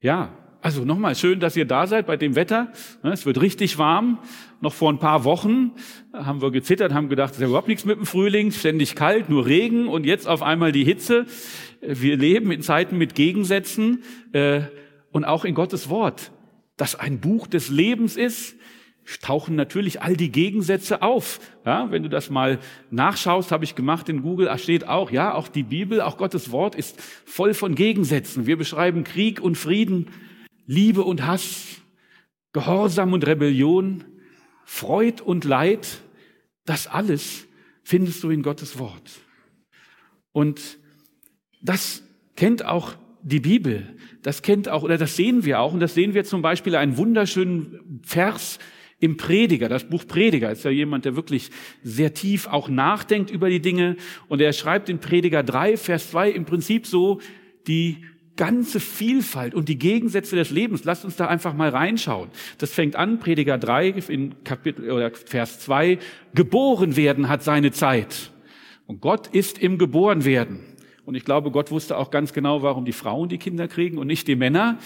Ja, also nochmal schön, dass ihr da seid bei dem Wetter. Es wird richtig warm. Noch vor ein paar Wochen haben wir gezittert, haben gedacht, es ist ja überhaupt nichts mit dem Frühling, ständig kalt, nur Regen und jetzt auf einmal die Hitze. Wir leben in Zeiten mit Gegensätzen äh, und auch in Gottes Wort, das ein Buch des Lebens ist, tauchen natürlich all die Gegensätze auf. Ja, wenn du das mal nachschaust, habe ich gemacht in Google, da steht auch, ja, auch die Bibel, auch Gottes Wort ist voll von Gegensätzen. Wir beschreiben Krieg und Frieden, Liebe und Hass, Gehorsam und Rebellion, Freud und Leid. Das alles findest du in Gottes Wort. Und das kennt auch die Bibel. Das kennt auch, oder das sehen wir auch. Und das sehen wir zum Beispiel einen wunderschönen Vers im Prediger, das Buch Prediger ist ja jemand, der wirklich sehr tief auch nachdenkt über die Dinge. Und er schreibt in Prediger 3, Vers 2 im Prinzip so die ganze Vielfalt und die Gegensätze des Lebens. Lasst uns da einfach mal reinschauen. Das fängt an, Prediger 3 in Kapitel oder Vers 2, geboren werden hat seine Zeit. Und Gott ist im Geborenwerden. Und ich glaube, Gott wusste auch ganz genau, warum die Frauen die Kinder kriegen und nicht die Männer.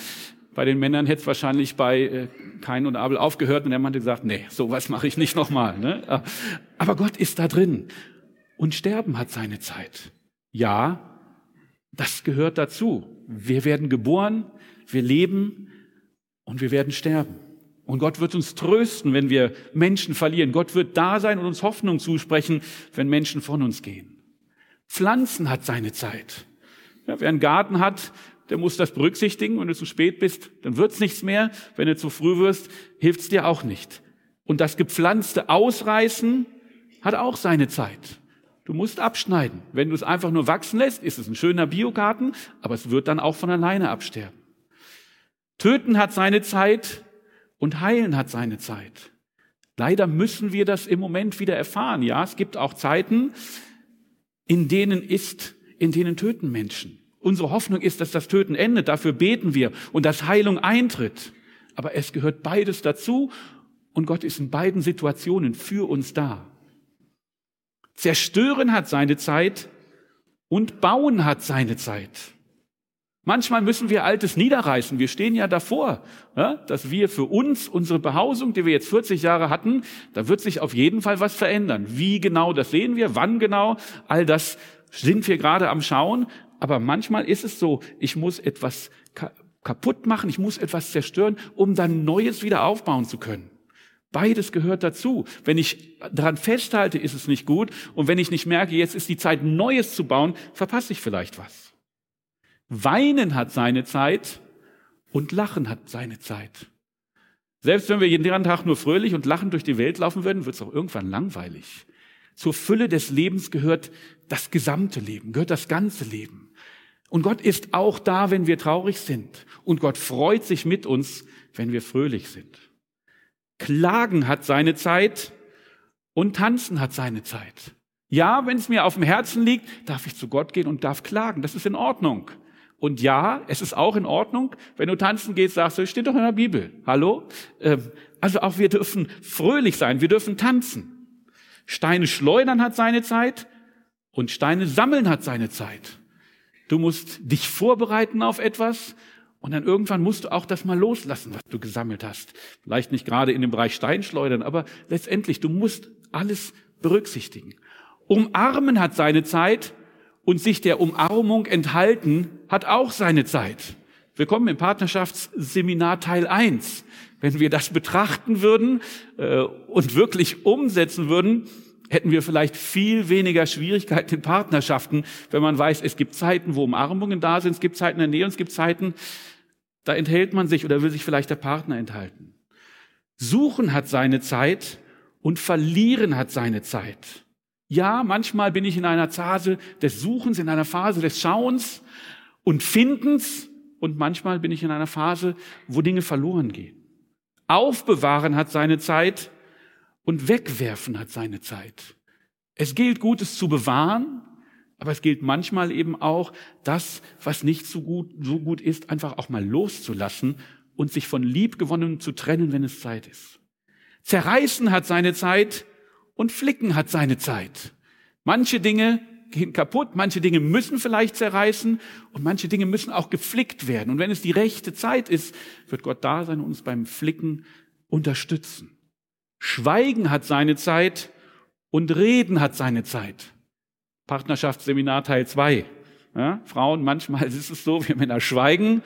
Bei den Männern hätte es wahrscheinlich bei äh, Kain und Abel aufgehört und der Mann hat gesagt, nee, sowas mache ich nicht nochmal. Ne? Aber Gott ist da drin. Und Sterben hat seine Zeit. Ja, das gehört dazu. Wir werden geboren, wir leben und wir werden sterben. Und Gott wird uns trösten, wenn wir Menschen verlieren. Gott wird da sein und uns Hoffnung zusprechen, wenn Menschen von uns gehen. Pflanzen hat seine Zeit. Ja, wer einen Garten hat, der muss das berücksichtigen. Wenn du zu spät bist, dann wird's nichts mehr. Wenn du zu früh wirst, hilft's dir auch nicht. Und das gepflanzte Ausreißen hat auch seine Zeit. Du musst abschneiden. Wenn du es einfach nur wachsen lässt, ist es ein schöner Biogarten, aber es wird dann auch von alleine absterben. Töten hat seine Zeit und heilen hat seine Zeit. Leider müssen wir das im Moment wieder erfahren. Ja, es gibt auch Zeiten, in denen ist, in denen töten Menschen. Unsere Hoffnung ist, dass das Töten endet. Dafür beten wir und dass Heilung eintritt. Aber es gehört beides dazu und Gott ist in beiden Situationen für uns da. Zerstören hat seine Zeit und bauen hat seine Zeit. Manchmal müssen wir Altes niederreißen. Wir stehen ja davor, dass wir für uns unsere Behausung, die wir jetzt 40 Jahre hatten, da wird sich auf jeden Fall was verändern. Wie genau, das sehen wir, wann genau, all das sind wir gerade am Schauen. Aber manchmal ist es so, ich muss etwas kaputt machen, ich muss etwas zerstören, um dann Neues wieder aufbauen zu können. Beides gehört dazu. Wenn ich daran festhalte, ist es nicht gut. Und wenn ich nicht merke, jetzt ist die Zeit, Neues zu bauen, verpasse ich vielleicht was. Weinen hat seine Zeit und Lachen hat seine Zeit. Selbst wenn wir jeden Tag nur fröhlich und lachend durch die Welt laufen würden, wird es auch irgendwann langweilig. Zur Fülle des Lebens gehört das gesamte Leben, gehört das ganze Leben. Und Gott ist auch da, wenn wir traurig sind. Und Gott freut sich mit uns, wenn wir fröhlich sind. Klagen hat seine Zeit und tanzen hat seine Zeit. Ja, wenn es mir auf dem Herzen liegt, darf ich zu Gott gehen und darf klagen. Das ist in Ordnung. Und ja, es ist auch in Ordnung, wenn du tanzen gehst, sagst du, steht doch in der Bibel. Hallo? Ähm, also auch wir dürfen fröhlich sein, wir dürfen tanzen. Steine schleudern hat seine Zeit und Steine sammeln hat seine Zeit. Du musst dich vorbereiten auf etwas und dann irgendwann musst du auch das mal loslassen, was du gesammelt hast. Vielleicht nicht gerade in dem Bereich Steinschleudern, aber letztendlich, du musst alles berücksichtigen. Umarmen hat seine Zeit und sich der Umarmung enthalten hat auch seine Zeit. Willkommen im Partnerschaftsseminar Teil 1. Wenn wir das betrachten würden äh, und wirklich umsetzen würden, hätten wir vielleicht viel weniger Schwierigkeiten in Partnerschaften, wenn man weiß, es gibt Zeiten, wo Umarmungen da sind, es gibt Zeiten der Nähe und es gibt Zeiten, da enthält man sich oder will sich vielleicht der Partner enthalten. Suchen hat seine Zeit und verlieren hat seine Zeit. Ja, manchmal bin ich in einer Phase des Suchens, in einer Phase des Schauens und Findens und manchmal bin ich in einer Phase, wo Dinge verloren gehen. Aufbewahren hat seine Zeit und wegwerfen hat seine Zeit. Es gilt, Gutes zu bewahren, aber es gilt manchmal eben auch, das, was nicht so gut, so gut ist, einfach auch mal loszulassen und sich von Liebgewonnenem zu trennen, wenn es Zeit ist. Zerreißen hat seine Zeit und flicken hat seine Zeit. Manche Dinge gehen kaputt, manche Dinge müssen vielleicht zerreißen und manche Dinge müssen auch geflickt werden. Und wenn es die rechte Zeit ist, wird Gott da sein und uns beim Flicken unterstützen. Schweigen hat seine Zeit und Reden hat seine Zeit. Partnerschaftsseminar Teil 2. Ja, Frauen, manchmal ist es so, wir Männer schweigen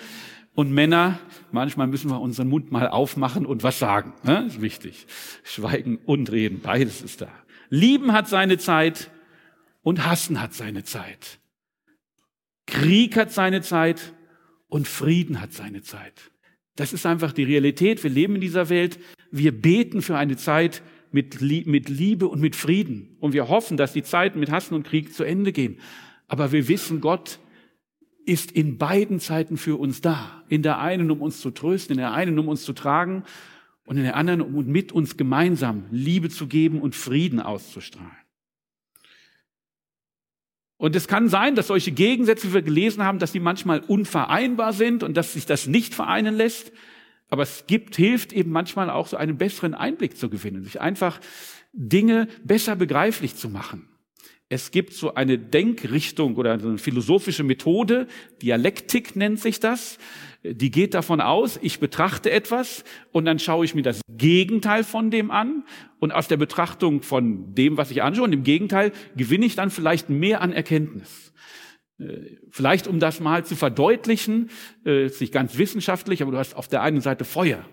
und Männer, manchmal müssen wir unseren Mund mal aufmachen und was sagen. Ja, ist wichtig. Schweigen und reden, beides ist da. Lieben hat seine Zeit und hassen hat seine Zeit. Krieg hat seine Zeit und Frieden hat seine Zeit. Das ist einfach die Realität. Wir leben in dieser Welt. Wir beten für eine Zeit mit, Liebe und mit Frieden. Und wir hoffen, dass die Zeiten mit Hassen und Krieg zu Ende gehen. Aber wir wissen, Gott ist in beiden Zeiten für uns da. In der einen, um uns zu trösten, in der einen, um uns zu tragen und in der anderen, um mit uns gemeinsam Liebe zu geben und Frieden auszustrahlen. Und es kann sein, dass solche Gegensätze, wie wir gelesen haben, dass die manchmal unvereinbar sind und dass sich das nicht vereinen lässt. Aber es gibt, hilft eben manchmal auch so einen besseren Einblick zu gewinnen, sich einfach Dinge besser begreiflich zu machen. Es gibt so eine Denkrichtung oder eine philosophische Methode, Dialektik nennt sich das, die geht davon aus, ich betrachte etwas und dann schaue ich mir das Gegenteil von dem an und aus der Betrachtung von dem, was ich anschaue und dem Gegenteil gewinne ich dann vielleicht mehr an Erkenntnis. Äh, vielleicht, um das mal zu verdeutlichen, äh, ist nicht ganz wissenschaftlich, aber du hast auf der einen Seite Feuer,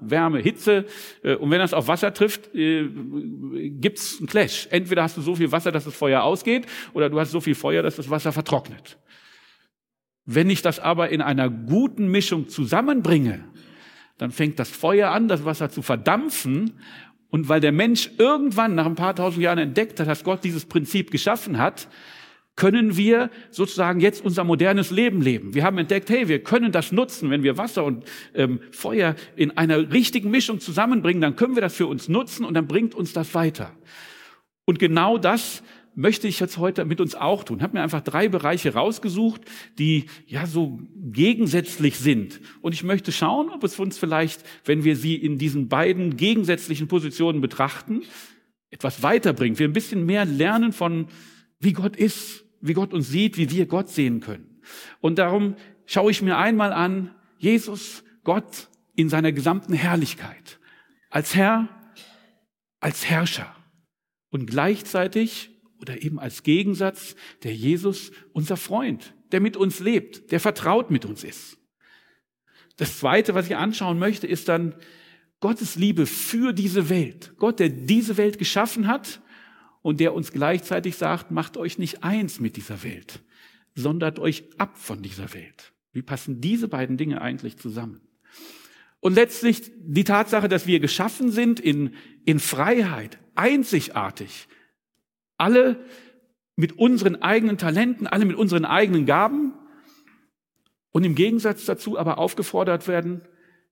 Wärme, Hitze, äh, und wenn das auf Wasser trifft, gibt's einen Clash. Entweder hast du so viel Wasser, dass das Feuer ausgeht, oder du hast so viel Feuer, dass das Wasser vertrocknet. Wenn ich das aber in einer guten Mischung zusammenbringe, dann fängt das Feuer an, das Wasser zu verdampfen. Und weil der Mensch irgendwann nach ein paar tausend Jahren entdeckt hat, dass Gott dieses Prinzip geschaffen hat, können wir sozusagen jetzt unser modernes Leben leben. Wir haben entdeckt, hey, wir können das nutzen, wenn wir Wasser und ähm, Feuer in einer richtigen Mischung zusammenbringen, dann können wir das für uns nutzen und dann bringt uns das weiter. Und genau das möchte ich jetzt heute mit uns auch tun. Ich habe mir einfach drei Bereiche rausgesucht, die ja so gegensätzlich sind. Und ich möchte schauen, ob es uns vielleicht, wenn wir sie in diesen beiden gegensätzlichen Positionen betrachten, etwas weiterbringt. Wir ein bisschen mehr lernen von, wie Gott ist, wie Gott uns sieht, wie wir Gott sehen können. Und darum schaue ich mir einmal an, Jesus, Gott in seiner gesamten Herrlichkeit, als Herr, als Herrscher und gleichzeitig oder eben als Gegensatz der Jesus, unser Freund, der mit uns lebt, der vertraut mit uns ist. Das Zweite, was ich anschauen möchte, ist dann Gottes Liebe für diese Welt. Gott, der diese Welt geschaffen hat und der uns gleichzeitig sagt, macht euch nicht eins mit dieser Welt, sondert euch ab von dieser Welt. Wie passen diese beiden Dinge eigentlich zusammen? Und letztlich die Tatsache, dass wir geschaffen sind in, in Freiheit, einzigartig, alle mit unseren eigenen Talenten, alle mit unseren eigenen Gaben und im Gegensatz dazu aber aufgefordert werden,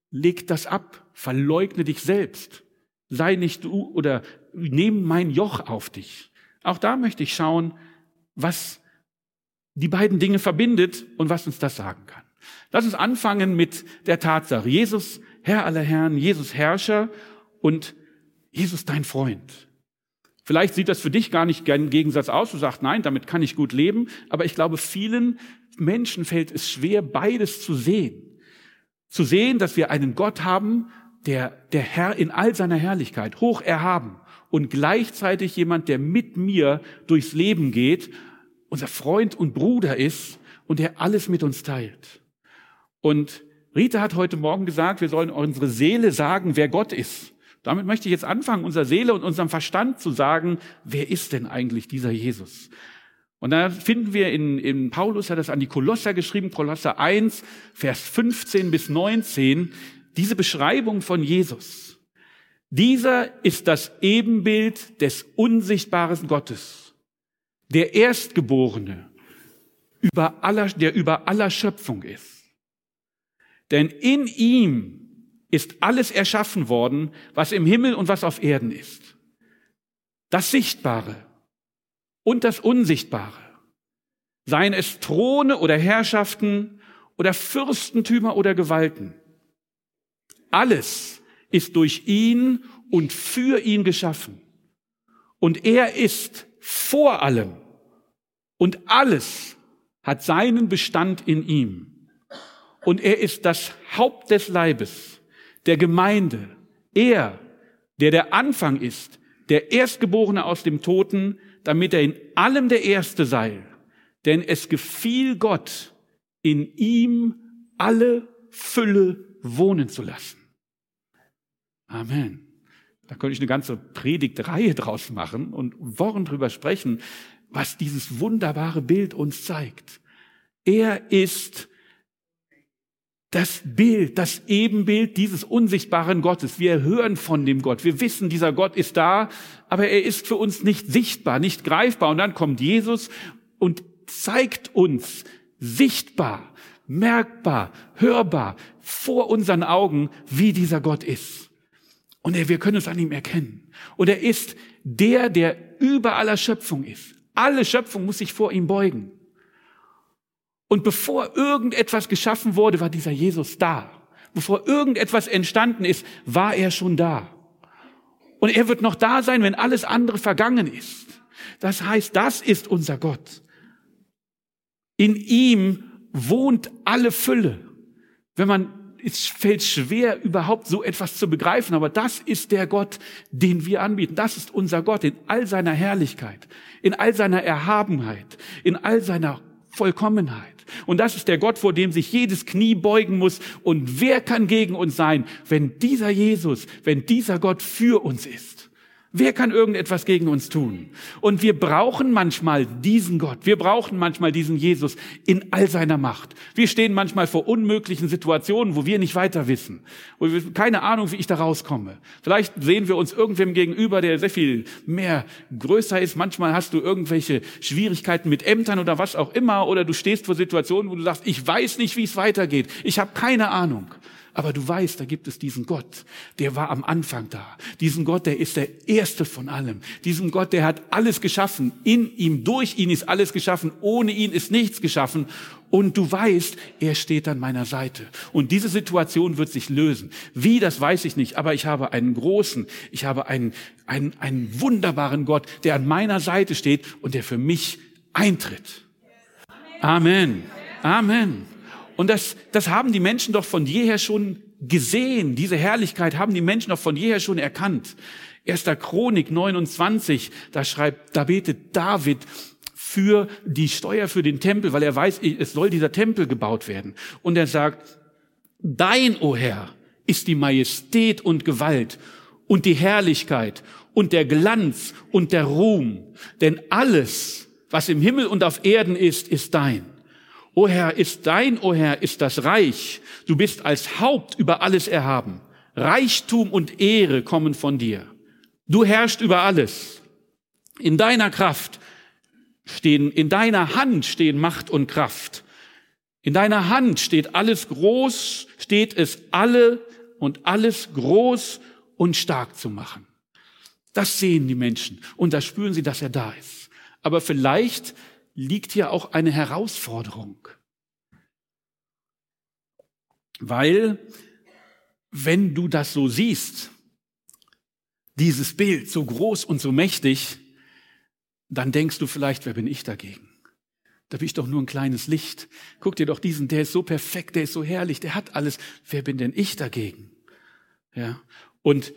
leg das ab, verleugne dich selbst, sei nicht du oder nehm mein Joch auf dich. Auch da möchte ich schauen, was die beiden Dinge verbindet und was uns das sagen kann. Lass uns anfangen mit der Tatsache, Jesus, Herr aller Herren, Jesus Herrscher und Jesus dein Freund. Vielleicht sieht das für dich gar nicht gern Gegensatz aus. Du sagst, nein, damit kann ich gut leben. Aber ich glaube, vielen Menschen fällt es schwer, beides zu sehen. Zu sehen, dass wir einen Gott haben, der, der Herr in all seiner Herrlichkeit, hoch erhaben und gleichzeitig jemand, der mit mir durchs Leben geht, unser Freund und Bruder ist und der alles mit uns teilt. Und Rita hat heute Morgen gesagt, wir sollen unsere Seele sagen, wer Gott ist. Damit möchte ich jetzt anfangen, unserer Seele und unserem Verstand zu sagen, wer ist denn eigentlich dieser Jesus? Und da finden wir in, in Paulus hat das an die Kolosser geschrieben, Kolosser 1, Vers 15 bis 19, diese Beschreibung von Jesus. Dieser ist das Ebenbild des unsichtbaren Gottes, der Erstgeborene, über aller, der über aller Schöpfung ist. Denn in ihm ist alles erschaffen worden, was im Himmel und was auf Erden ist. Das Sichtbare und das Unsichtbare. Seien es Throne oder Herrschaften oder Fürstentümer oder Gewalten. Alles ist durch ihn und für ihn geschaffen. Und er ist vor allem Und alles hat seinen Bestand in ihm. Und er ist das Haupt des Leibes, der Gemeinde. Er, der der Anfang ist, der Erstgeborene aus dem Toten, damit er in allem der Erste sei. Denn es gefiel Gott, in ihm alle Fülle wohnen zu lassen. Amen. Da könnte ich eine ganze Predigtreihe draus machen und Wochen drüber sprechen, was dieses wunderbare Bild uns zeigt. Er ist das Bild, das Ebenbild dieses unsichtbaren Gottes. Wir hören von dem Gott. Wir wissen, dieser Gott ist da, aber er ist für uns nicht sichtbar, nicht greifbar. Und dann kommt Jesus und zeigt uns sichtbar, merkbar, hörbar vor unseren Augen, wie dieser Gott ist. Und er, wir können es an ihm erkennen. Und er ist der, der über aller Schöpfung ist. Alle Schöpfung muss sich vor ihm beugen. Und bevor irgendetwas geschaffen wurde, war dieser Jesus da. Bevor irgendetwas entstanden ist, war er schon da. Und er wird noch da sein, wenn alles andere vergangen ist. Das heißt, das ist unser Gott. In ihm wohnt alle Fülle. Wenn man, es fällt schwer, überhaupt so etwas zu begreifen, aber das ist der Gott, den wir anbieten. Das ist unser Gott in all seiner Herrlichkeit, in all seiner Erhabenheit, in all seiner Vollkommenheit. Und das ist der Gott, vor dem sich jedes Knie beugen muss. Und wer kann gegen uns sein, wenn dieser Jesus, wenn dieser Gott für uns ist? Wer kann irgendetwas gegen uns tun? Und wir brauchen manchmal diesen Gott. Wir brauchen manchmal diesen Jesus in all seiner Macht. Wir stehen manchmal vor unmöglichen Situationen, wo wir nicht weiter wissen. Wo wir keine Ahnung, wie ich da rauskomme. Vielleicht sehen wir uns irgendwem gegenüber, der sehr viel mehr größer ist. Manchmal hast du irgendwelche Schwierigkeiten mit Ämtern oder was auch immer. Oder du stehst vor Situationen, wo du sagst, ich weiß nicht, wie es weitergeht. Ich habe keine Ahnung. Aber du weißt, da gibt es diesen Gott, der war am Anfang da. Diesen Gott, der ist der Erste von allem. Diesen Gott, der hat alles geschaffen. In ihm, durch ihn ist alles geschaffen. Ohne ihn ist nichts geschaffen. Und du weißt, er steht an meiner Seite. Und diese Situation wird sich lösen. Wie, das weiß ich nicht. Aber ich habe einen großen, ich habe einen, einen, einen wunderbaren Gott, der an meiner Seite steht und der für mich eintritt. Amen. Amen. Und das, das haben die Menschen doch von jeher schon gesehen. Diese Herrlichkeit haben die Menschen doch von jeher schon erkannt. Erster Chronik 29, da schreibt, da betet David für die Steuer für den Tempel, weil er weiß, es soll dieser Tempel gebaut werden. Und er sagt, dein, o oh Herr, ist die Majestät und Gewalt und die Herrlichkeit und der Glanz und der Ruhm. Denn alles, was im Himmel und auf Erden ist, ist dein. O Herr, ist dein, o Herr, ist das Reich. Du bist als Haupt über alles erhaben. Reichtum und Ehre kommen von dir. Du herrschst über alles. In deiner Kraft stehen, in deiner Hand stehen Macht und Kraft. In deiner Hand steht alles groß, steht es alle und alles groß und stark zu machen. Das sehen die Menschen und da spüren sie, dass er da ist. Aber vielleicht liegt hier auch eine Herausforderung. Weil, wenn du das so siehst, dieses Bild so groß und so mächtig, dann denkst du vielleicht, wer bin ich dagegen? Da bin ich doch nur ein kleines Licht. Guck dir doch diesen, der ist so perfekt, der ist so herrlich, der hat alles. Wer bin denn ich dagegen? Ja. Und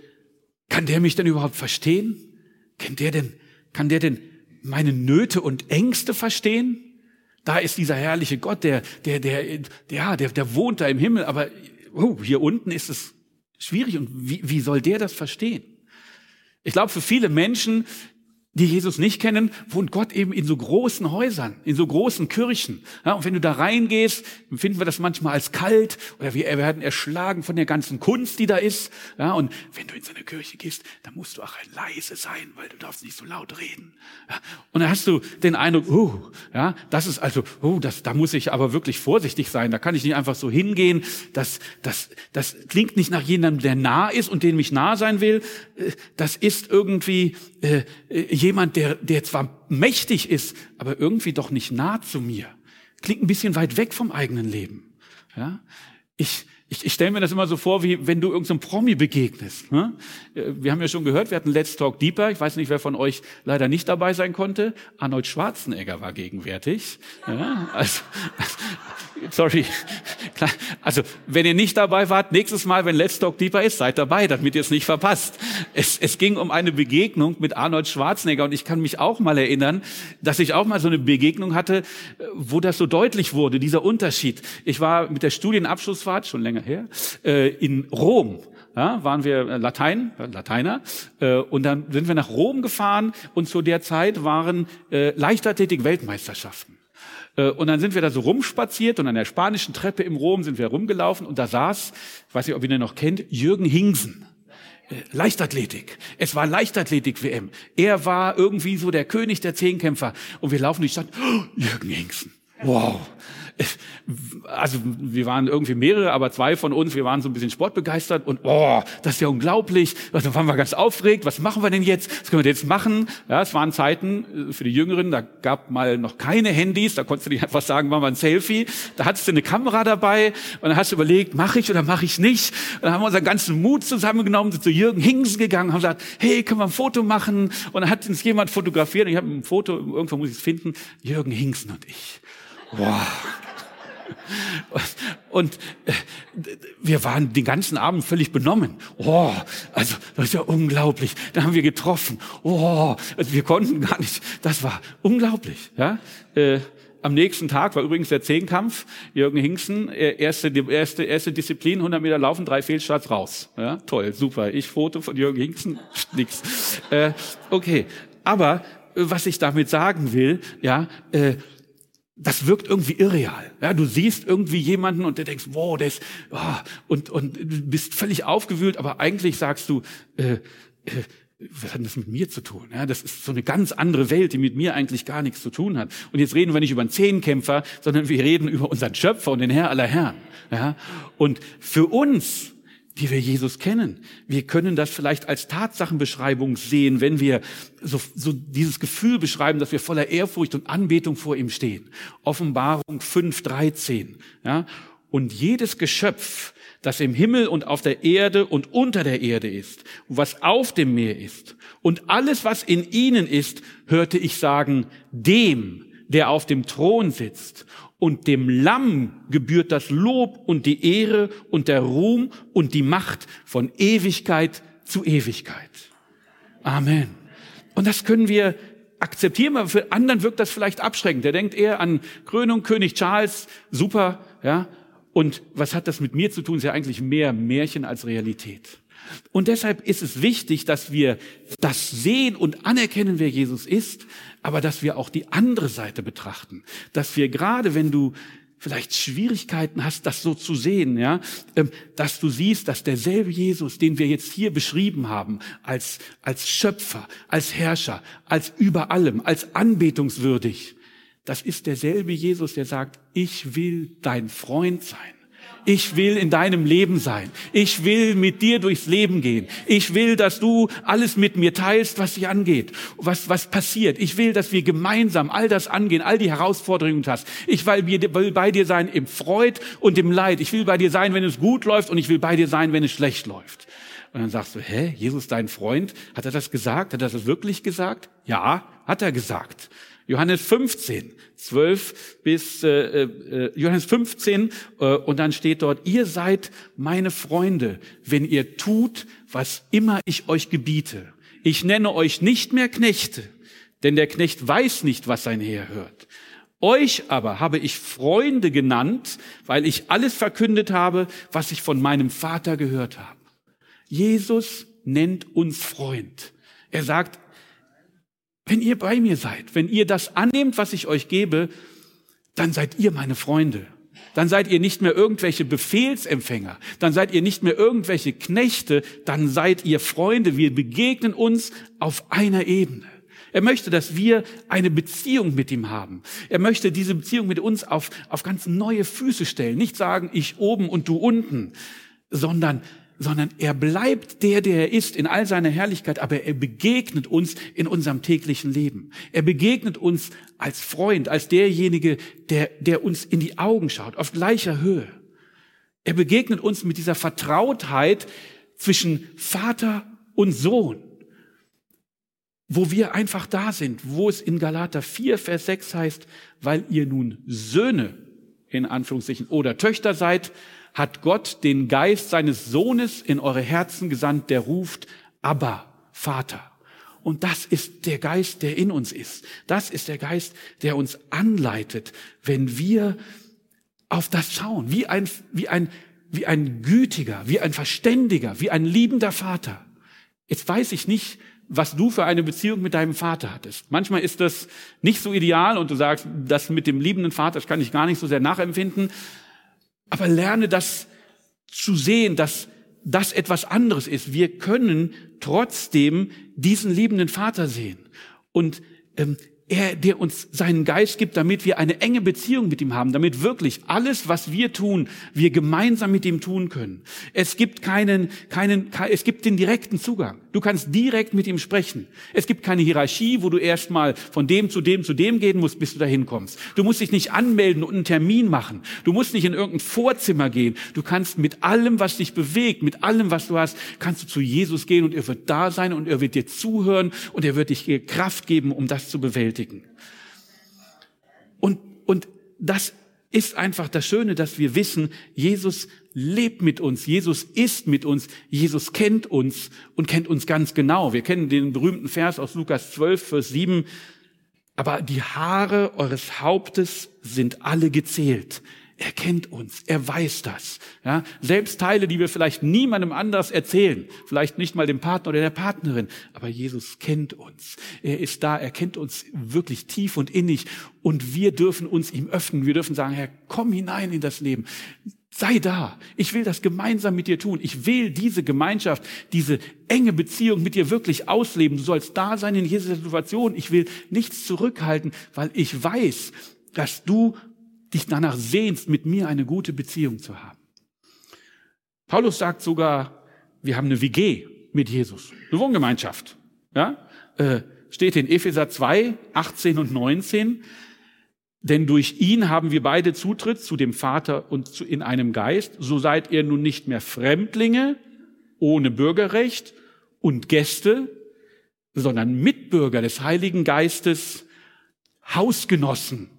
kann der mich denn überhaupt verstehen? Kann der denn, kann der denn meine Nöte und Ängste verstehen? Da ist dieser herrliche Gott, der, der, der, ja, der, der wohnt da im Himmel, aber oh, hier unten ist es schwierig und wie, wie soll der das verstehen? Ich glaube, für viele Menschen die Jesus nicht kennen, wohnt Gott eben in so großen Häusern, in so großen Kirchen. Ja, und wenn du da reingehst, finden wir das manchmal als kalt oder wir werden erschlagen von der ganzen Kunst, die da ist. Ja, und wenn du in so eine Kirche gehst, dann musst du auch leise sein, weil du darfst nicht so laut reden. Ja, und dann hast du den Eindruck, oh, ja, das ist also, oh, das, da muss ich aber wirklich vorsichtig sein. Da kann ich nicht einfach so hingehen. Das, das, das klingt nicht nach jemandem, der nah ist und dem ich nah sein will. Äh, das ist irgendwie äh, äh jemand, der, der zwar mächtig ist, aber irgendwie doch nicht nah zu mir. Klingt ein bisschen weit weg vom eigenen Leben. Ja? Ich, Ich, ich stelle mir das immer so vor, wie wenn du irgendeinem Promi begegnest. Ne? Wir haben ja schon gehört, wir hatten Let's Talk Deeper. Ich weiß nicht, wer von euch leider nicht dabei sein konnte. Arnold Schwarzenegger war gegenwärtig. Ja, also, sorry. Also, wenn ihr nicht dabei wart, nächstes Mal, wenn Let's Talk Deeper ist, seid dabei, damit ihr es nicht verpasst. Es, es ging um eine Begegnung mit Arnold Schwarzenegger und ich kann mich auch mal erinnern, dass ich auch mal so eine Begegnung hatte, wo das so deutlich wurde, dieser Unterschied. Ich war mit der Studienabschlussfahrt, schon länger her, äh, in Rom. Ja, waren wir äh, Latein, äh, Lateiner, äh, und dann sind wir nach Rom gefahren und zu der Zeit waren äh, Leichtathletik-Weltmeisterschaften. Äh, und dann sind wir da so rumspaziert und an der spanischen Treppe im Rom sind wir rumgelaufen und da saß, weiß nicht, ob ihr den noch kennt, Jürgen Hingsen. Leichtathletik. Es war Leichtathletik-WM. Er war irgendwie so der König der Zehnkämpfer. Und wir laufen durch die Stadt. Oh, Jürgen Hingsen. Wow also wir waren irgendwie mehrere, aber zwei von uns, wir waren so ein bisschen sportbegeistert und oh, das ist ja unglaublich. Da waren wir ganz aufgeregt. Was machen wir denn jetzt? Was können wir denn jetzt machen? Ja, es waren Zeiten äh, für die Jüngeren, da gab mal noch keine Handys, da konntest du nicht einfach sagen, machen wir ein Selfie. Da hattest du eine Kamera dabei und dann hast du überlegt, mache ich oder mache ich nicht? Und dann haben wir unseren ganzen Mut zusammengenommen, sind zu Jürgen Hingsen gegangen, haben gesagt, hey, können wir ein Foto machen? Und dann hat uns jemand fotografiert. Und ich habe ein Foto, irgendwo muss ich es finden, Jürgen Hingsen und ich. Wow. Und äh, wir waren den ganzen Abend völlig benommen. Oh, also das ist ja unglaublich. Da haben wir getroffen. Oh, also wir konnten gar nicht. Das war unglaublich. Ja. Äh, am nächsten Tag war übrigens der Zehnkampf. Jürgen Hinksen, äh, erste, erste, erste Disziplin, 100 Meter laufen, drei Fehlstarts raus. Ja, toll, super. Ich Foto von Jürgen Hinksen, nix. Äh, okay, aber was ich damit sagen will, ja, äh, das wirkt irgendwie irreal. Ja, du siehst irgendwie jemanden und du denkst, wow, der ist, oh, und, und du bist völlig aufgewühlt, aber eigentlich sagst du, äh, äh, was hat das mit mir zu tun? Ja, das ist so eine ganz andere Welt, die mit mir eigentlich gar nichts zu tun hat. Und jetzt reden wir nicht über einen Zehnkämpfer, sondern wir reden über unseren Schöpfer und den Herr aller Herren. Ja, und für uns die wir Jesus kennen. Wir können das vielleicht als Tatsachenbeschreibung sehen, wenn wir so, so dieses Gefühl beschreiben, dass wir voller Ehrfurcht und Anbetung vor ihm stehen. Offenbarung 5.13. Ja? Und jedes Geschöpf, das im Himmel und auf der Erde und unter der Erde ist, was auf dem Meer ist, und alles, was in ihnen ist, hörte ich sagen, dem, der auf dem Thron sitzt und dem Lamm gebührt das Lob und die Ehre und der Ruhm und die Macht von Ewigkeit zu Ewigkeit. Amen. Und das können wir akzeptieren, aber für anderen wirkt das vielleicht abschreckend. Der denkt eher an Krönung, König Charles, super, ja. Und was hat das mit mir zu tun? Ist ja eigentlich mehr Märchen als Realität. Und deshalb ist es wichtig, dass wir das sehen und anerkennen, wer Jesus ist, aber dass wir auch die andere Seite betrachten. Dass wir gerade, wenn du vielleicht Schwierigkeiten hast, das so zu sehen, ja, ähm, dass du siehst, dass derselbe Jesus, den wir jetzt hier beschrieben haben, als, als Schöpfer, als Herrscher, als über allem, als anbetungswürdig, das ist derselbe Jesus, der sagt, ich will dein Freund sein. Ich will in deinem Leben sein. Ich will mit dir durchs Leben gehen. Ich will, dass du alles mit mir teilst, was sich angeht, was, was passiert. Ich will, dass wir gemeinsam all das angehen, all die Herausforderungen hast. Ich will, will bei dir sein im Freud und im Leid. Ich will bei dir sein, wenn es gut läuft und ich will bei dir sein, wenn es schlecht läuft. Und dann sagst du, hä, Jesus, dein Freund, hat er das gesagt? Hat er das wirklich gesagt? Ja, hat er gesagt. Johannes 15, 12 bis äh, äh, Johannes 15 äh, und dann steht dort, ihr seid meine Freunde, wenn ihr tut, was immer ich euch gebiete. Ich nenne euch nicht mehr Knechte, denn der Knecht weiß nicht, was sein Herr hört. Euch aber habe ich Freunde genannt, weil ich alles verkündet habe, was ich von meinem Vater gehört habe. Jesus nennt uns Freund. Er sagt, wenn ihr bei mir seid, wenn ihr das annehmt, was ich euch gebe, dann seid ihr meine Freunde. Dann seid ihr nicht mehr irgendwelche Befehlsempfänger. Dann seid ihr nicht mehr irgendwelche Knechte. Dann seid ihr Freunde. Wir begegnen uns auf einer Ebene. Er möchte, dass wir eine Beziehung mit ihm haben. Er möchte diese Beziehung mit uns auf, auf ganz neue Füße stellen. Nicht sagen, ich oben und du unten, sondern sondern er bleibt der, der er ist in all seiner Herrlichkeit, aber er begegnet uns in unserem täglichen Leben. Er begegnet uns als Freund, als derjenige, der, der uns in die Augen schaut, auf gleicher Höhe. Er begegnet uns mit dieser Vertrautheit zwischen Vater und Sohn, wo wir einfach da sind, wo es in Galater 4, Vers 6 heißt, weil ihr nun Söhne in Anführungszeichen oder Töchter seid, hat Gott den Geist seines Sohnes in eure Herzen gesandt, der ruft, aber Vater. Und das ist der Geist, der in uns ist. Das ist der Geist, der uns anleitet, wenn wir auf das schauen, wie ein, wie ein, wie ein gütiger, wie ein verständiger, wie ein liebender Vater. Jetzt weiß ich nicht, was du für eine Beziehung mit deinem Vater hattest. Manchmal ist das nicht so ideal und du sagst, das mit dem liebenden Vater, das kann ich gar nicht so sehr nachempfinden. Aber lerne das zu sehen, dass das etwas anderes ist. Wir können trotzdem diesen liebenden Vater sehen. Und ähm, er, der uns seinen Geist gibt, damit wir eine enge Beziehung mit ihm haben, damit wirklich alles, was wir tun, wir gemeinsam mit ihm tun können. Es gibt keinen, keinen, es gibt den direkten Zugang. Du kannst direkt mit ihm sprechen. Es gibt keine Hierarchie, wo du erstmal von dem zu dem zu dem gehen musst, bis du dahin kommst. Du musst dich nicht anmelden und einen Termin machen. Du musst nicht in irgendein Vorzimmer gehen. Du kannst mit allem, was dich bewegt, mit allem, was du hast, kannst du zu Jesus gehen und er wird da sein und er wird dir zuhören und er wird dich Kraft geben, um das zu bewältigen. Und, und das ist einfach das Schöne, dass wir wissen, Jesus lebt mit uns, Jesus ist mit uns, Jesus kennt uns und kennt uns ganz genau. Wir kennen den berühmten Vers aus Lukas 12, Vers 7. Aber die Haare eures Hauptes sind alle gezählt. Er kennt uns, er weiß das. Ja, selbst Teile, die wir vielleicht niemandem anders erzählen, vielleicht nicht mal dem Partner oder der Partnerin, aber Jesus kennt uns. Er ist da, er kennt uns wirklich tief und innig und wir dürfen uns ihm öffnen. Wir dürfen sagen, Herr, komm hinein in das Leben. Sei da. Ich will das gemeinsam mit dir tun. Ich will diese Gemeinschaft, diese enge Beziehung mit dir wirklich ausleben. Du sollst da sein in jeder Situation. Ich will nichts zurückhalten, weil ich weiß, dass du dich danach sehnst, mit mir eine gute Beziehung zu haben. Paulus sagt sogar, wir haben eine WG mit Jesus, eine Wohngemeinschaft. Ja? Äh, steht in Epheser 2, 18 und 19. Denn durch ihn haben wir beide Zutritt zu dem Vater und zu, in einem Geist. So seid ihr nun nicht mehr Fremdlinge ohne Bürgerrecht und Gäste, sondern Mitbürger des Heiligen Geistes, Hausgenossen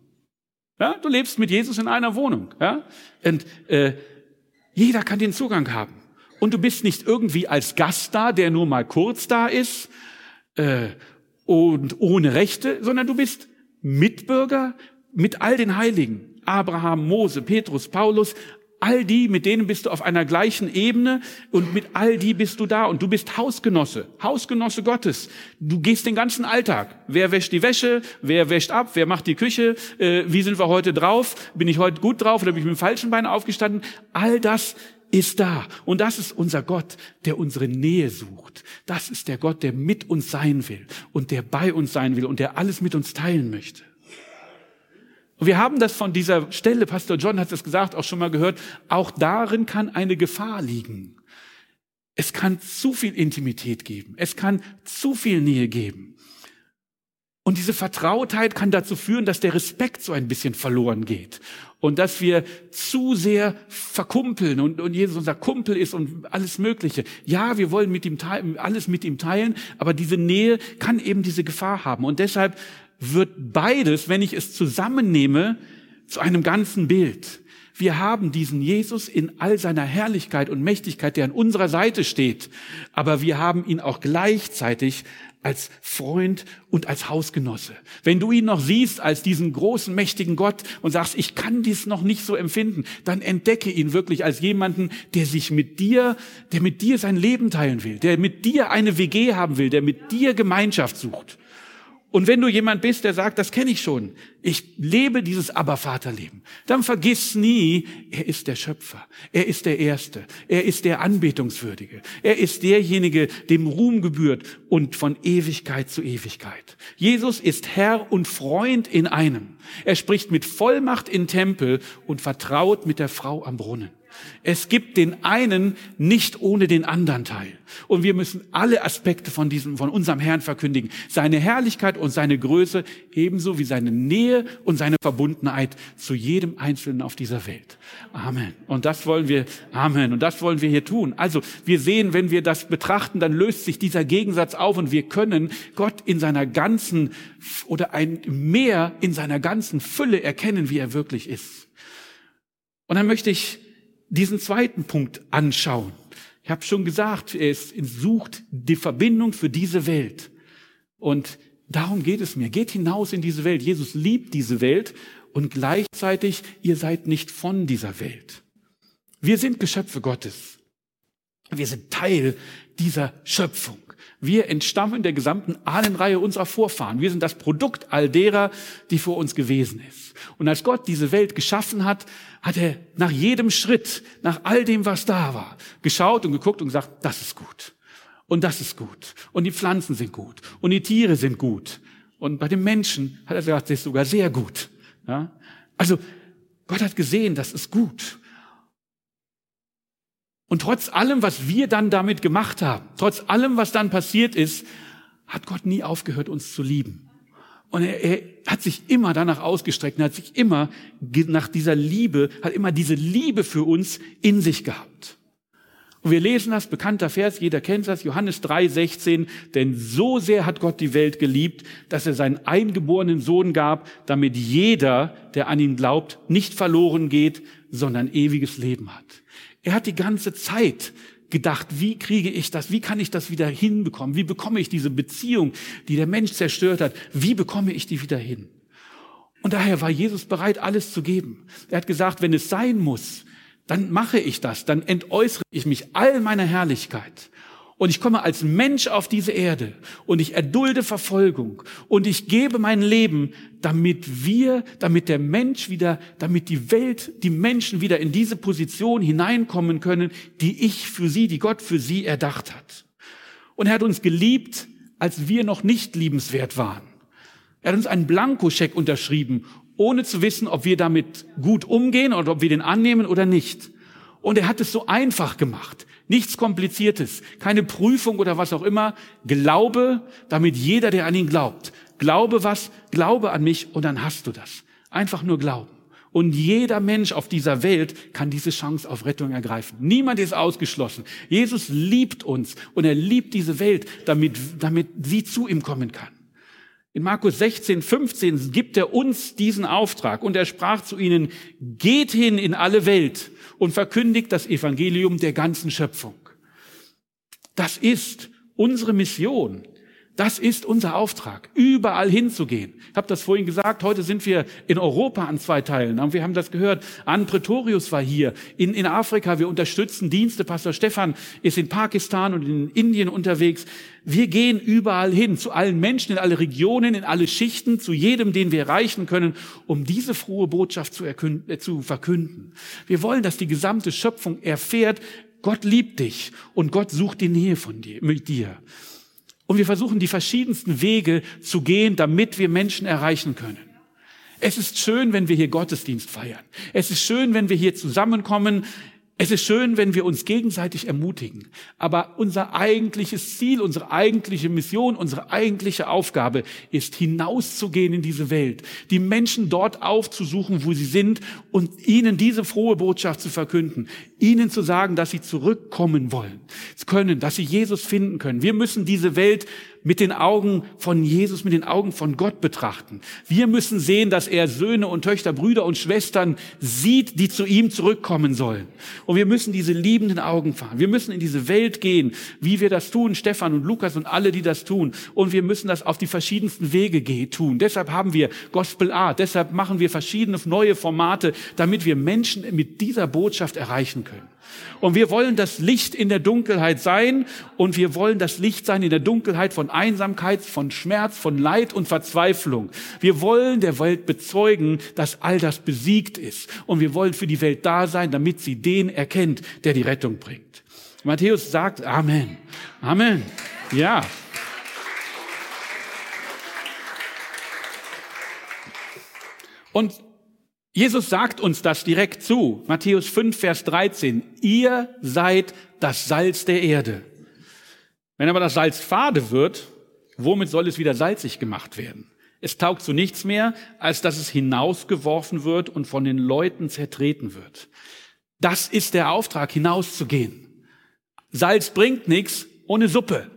ja, du lebst mit Jesus in einer Wohnung. Ja? Und äh, jeder kann den Zugang haben. Und du bist nicht irgendwie als Gast da, der nur mal kurz da ist äh, und ohne Rechte, sondern du bist Mitbürger mit all den Heiligen. Abraham, Mose, Petrus, Paulus, all die, mit denen bist du auf einer gleichen Ebene und mit all die bist du da und du bist Hausgenosse, Hausgenosse Gottes. Du gehst den ganzen Alltag. Wer wäscht die Wäsche? Wer wäscht ab? Wer macht die Küche? Äh, wie sind wir heute drauf? Bin ich heute gut drauf oder bin ich mit dem falschen Bein aufgestanden? All das ist da. Und das ist unser Gott, der unsere Nähe sucht. Das ist der Gott, der mit uns sein will und der bei uns sein will und der alles mit uns teilen möchte. Und wir haben das von dieser Stelle, Pastor John hat es gesagt, auch schon mal gehört, auch darin kann eine Gefahr liegen. Es kann zu viel Intimität geben. Es kann zu viel Nähe geben. Und diese Vertrautheit kann dazu führen, dass der Respekt so ein bisschen verloren geht. Und dass wir zu sehr verkumpeln und, und Jesus unser Kumpel ist und alles Mögliche. Ja, wir wollen mit ihm teilen, alles mit ihm teilen, aber diese Nähe kann eben diese Gefahr haben. Und deshalb wird beides, wenn ich es zusammennehme, zu einem ganzen Bild. Wir haben diesen Jesus in all seiner Herrlichkeit und Mächtigkeit, der an unserer Seite steht, aber wir haben ihn auch gleichzeitig als Freund und als Hausgenosse. Wenn du ihn noch siehst als diesen großen, mächtigen Gott und sagst, ich kann dies noch nicht so empfinden, dann entdecke ihn wirklich als jemanden, der sich mit dir, der mit dir sein Leben teilen will, der mit dir eine WG haben will, der mit dir Gemeinschaft sucht. Und wenn du jemand bist, der sagt, das kenne ich schon, ich lebe dieses Aber-Vaterleben, dann vergiss nie, er ist der Schöpfer, er ist der Erste, er ist der Anbetungswürdige, er ist derjenige, dem Ruhm gebührt und von Ewigkeit zu Ewigkeit. Jesus ist Herr und Freund in einem. Er spricht mit Vollmacht in Tempel und vertraut mit der Frau am Brunnen. Es gibt den einen nicht ohne den anderen Teil. Und wir müssen alle Aspekte von diesem, von unserem Herrn verkündigen. Seine Herrlichkeit und seine Größe, ebenso wie seine Nähe und seine Verbundenheit zu jedem Einzelnen auf dieser Welt. Amen. Und das wollen wir, Amen. Und das wollen wir hier tun. Also, wir sehen, wenn wir das betrachten, dann löst sich dieser Gegensatz auf und wir können Gott in seiner ganzen oder ein mehr in seiner ganzen Fülle erkennen, wie er wirklich ist. Und dann möchte ich diesen zweiten Punkt anschauen. Ich habe schon gesagt, er sucht die Verbindung für diese Welt. Und darum geht es mir. Geht hinaus in diese Welt. Jesus liebt diese Welt und gleichzeitig, ihr seid nicht von dieser Welt. Wir sind Geschöpfe Gottes. Wir sind Teil dieser Schöpfung. Wir entstammen der gesamten Ahnenreihe unserer Vorfahren. Wir sind das Produkt all derer, die vor uns gewesen ist. Und als Gott diese Welt geschaffen hat, hat er nach jedem Schritt, nach all dem, was da war, geschaut und geguckt und gesagt, das ist gut. Und das ist gut. Und die Pflanzen sind gut. Und die Tiere sind gut. Und bei den Menschen hat er gesagt, das ist sogar sehr gut. Ja? Also Gott hat gesehen, das ist gut. Und trotz allem, was wir dann damit gemacht haben, trotz allem, was dann passiert ist, hat Gott nie aufgehört, uns zu lieben. Und er, er hat sich immer danach ausgestreckt, er hat sich immer nach dieser Liebe, hat immer diese Liebe für uns in sich gehabt. Und wir lesen das, bekannter Vers, jeder kennt das, Johannes 3, 16, denn so sehr hat Gott die Welt geliebt, dass er seinen eingeborenen Sohn gab, damit jeder, der an ihn glaubt, nicht verloren geht, sondern ewiges Leben hat. Er hat die ganze Zeit gedacht, wie kriege ich das, wie kann ich das wieder hinbekommen, wie bekomme ich diese Beziehung, die der Mensch zerstört hat, wie bekomme ich die wieder hin? Und daher war Jesus bereit, alles zu geben. Er hat gesagt, wenn es sein muss, dann mache ich das, dann entäußere ich mich all meiner Herrlichkeit. Und ich komme als Mensch auf diese Erde und ich erdulde Verfolgung und ich gebe mein Leben, damit wir, damit der Mensch wieder, damit die Welt, die Menschen wieder in diese Position hineinkommen können, die ich für sie, die Gott für sie erdacht hat. Und er hat uns geliebt, als wir noch nicht liebenswert waren. Er hat uns einen Blankoscheck unterschrieben, ohne zu wissen, ob wir damit gut umgehen oder ob wir den annehmen oder nicht. Und er hat es so einfach gemacht. Nichts Kompliziertes, keine Prüfung oder was auch immer. Glaube, damit jeder, der an ihn glaubt. Glaube was? Glaube an mich und dann hast du das. Einfach nur glauben. Und jeder Mensch auf dieser Welt kann diese Chance auf Rettung ergreifen. Niemand ist ausgeschlossen. Jesus liebt uns und er liebt diese Welt, damit, damit sie zu ihm kommen kann. In Markus 16, 15 gibt er uns diesen Auftrag und er sprach zu ihnen, geht hin in alle Welt und verkündigt das Evangelium der ganzen Schöpfung. Das ist unsere Mission. Das ist unser Auftrag, überall hinzugehen. Ich habe das vorhin gesagt, heute sind wir in Europa an zwei Teilen. Wir haben das gehört, An Pretorius war hier, in, in Afrika, wir unterstützen Dienste, Pastor Stefan ist in Pakistan und in Indien unterwegs. Wir gehen überall hin, zu allen Menschen, in alle Regionen, in alle Schichten, zu jedem, den wir erreichen können, um diese frohe Botschaft zu, äh, zu verkünden. Wir wollen, dass die gesamte Schöpfung erfährt, Gott liebt dich und Gott sucht die Nähe von dir, mit dir. Und wir versuchen die verschiedensten Wege zu gehen, damit wir Menschen erreichen können. Es ist schön, wenn wir hier Gottesdienst feiern. Es ist schön, wenn wir hier zusammenkommen es ist schön, wenn wir uns gegenseitig ermutigen, aber unser eigentliches Ziel, unsere eigentliche Mission, unsere eigentliche Aufgabe ist hinauszugehen in diese Welt, die Menschen dort aufzusuchen, wo sie sind und ihnen diese frohe Botschaft zu verkünden, ihnen zu sagen, dass sie zurückkommen wollen, können, dass sie Jesus finden können. Wir müssen diese Welt mit den Augen von Jesus, mit den Augen von Gott betrachten. Wir müssen sehen, dass er Söhne und Töchter, Brüder und Schwestern sieht, die zu ihm zurückkommen sollen. Und wir müssen diese liebenden Augen fahren. Wir müssen in diese Welt gehen, wie wir das tun, Stefan und Lukas und alle, die das tun. Und wir müssen das auf die verschiedensten Wege tun. Deshalb haben wir Gospel Art. Deshalb machen wir verschiedene neue Formate, damit wir Menschen mit dieser Botschaft erreichen können. Und wir wollen das Licht in der Dunkelheit sein und wir wollen das Licht sein in der Dunkelheit von Einsamkeit, von Schmerz, von Leid und Verzweiflung. Wir wollen der Welt bezeugen, dass all das besiegt ist. Und wir wollen für die Welt da sein, damit sie den erkennt, der die Rettung bringt. Matthäus sagt Amen. Amen. Ja. Und Jesus sagt uns das direkt zu. Matthäus 5, Vers 13. Ihr seid das Salz der Erde. Wenn aber das Salz fade wird, womit soll es wieder salzig gemacht werden? Es taugt zu nichts mehr, als dass es hinausgeworfen wird und von den Leuten zertreten wird. Das ist der Auftrag, hinauszugehen. Salz bringt nichts ohne Suppe.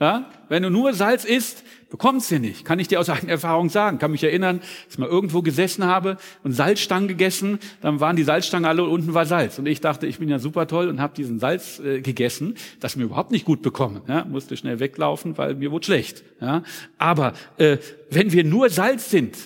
Ja? Wenn du nur Salz isst, bekommst du nicht. Kann ich dir aus eigener Erfahrung sagen. Kann mich erinnern, dass ich mal irgendwo gesessen habe und Salzstangen gegessen. Dann waren die Salzstangen alle und unten war Salz. Und ich dachte, ich bin ja super toll und habe diesen Salz äh, gegessen, das mir überhaupt nicht gut bekommen. Ja? Musste schnell weglaufen, weil mir wurde schlecht. Ja? Aber äh, wenn wir nur Salz sind,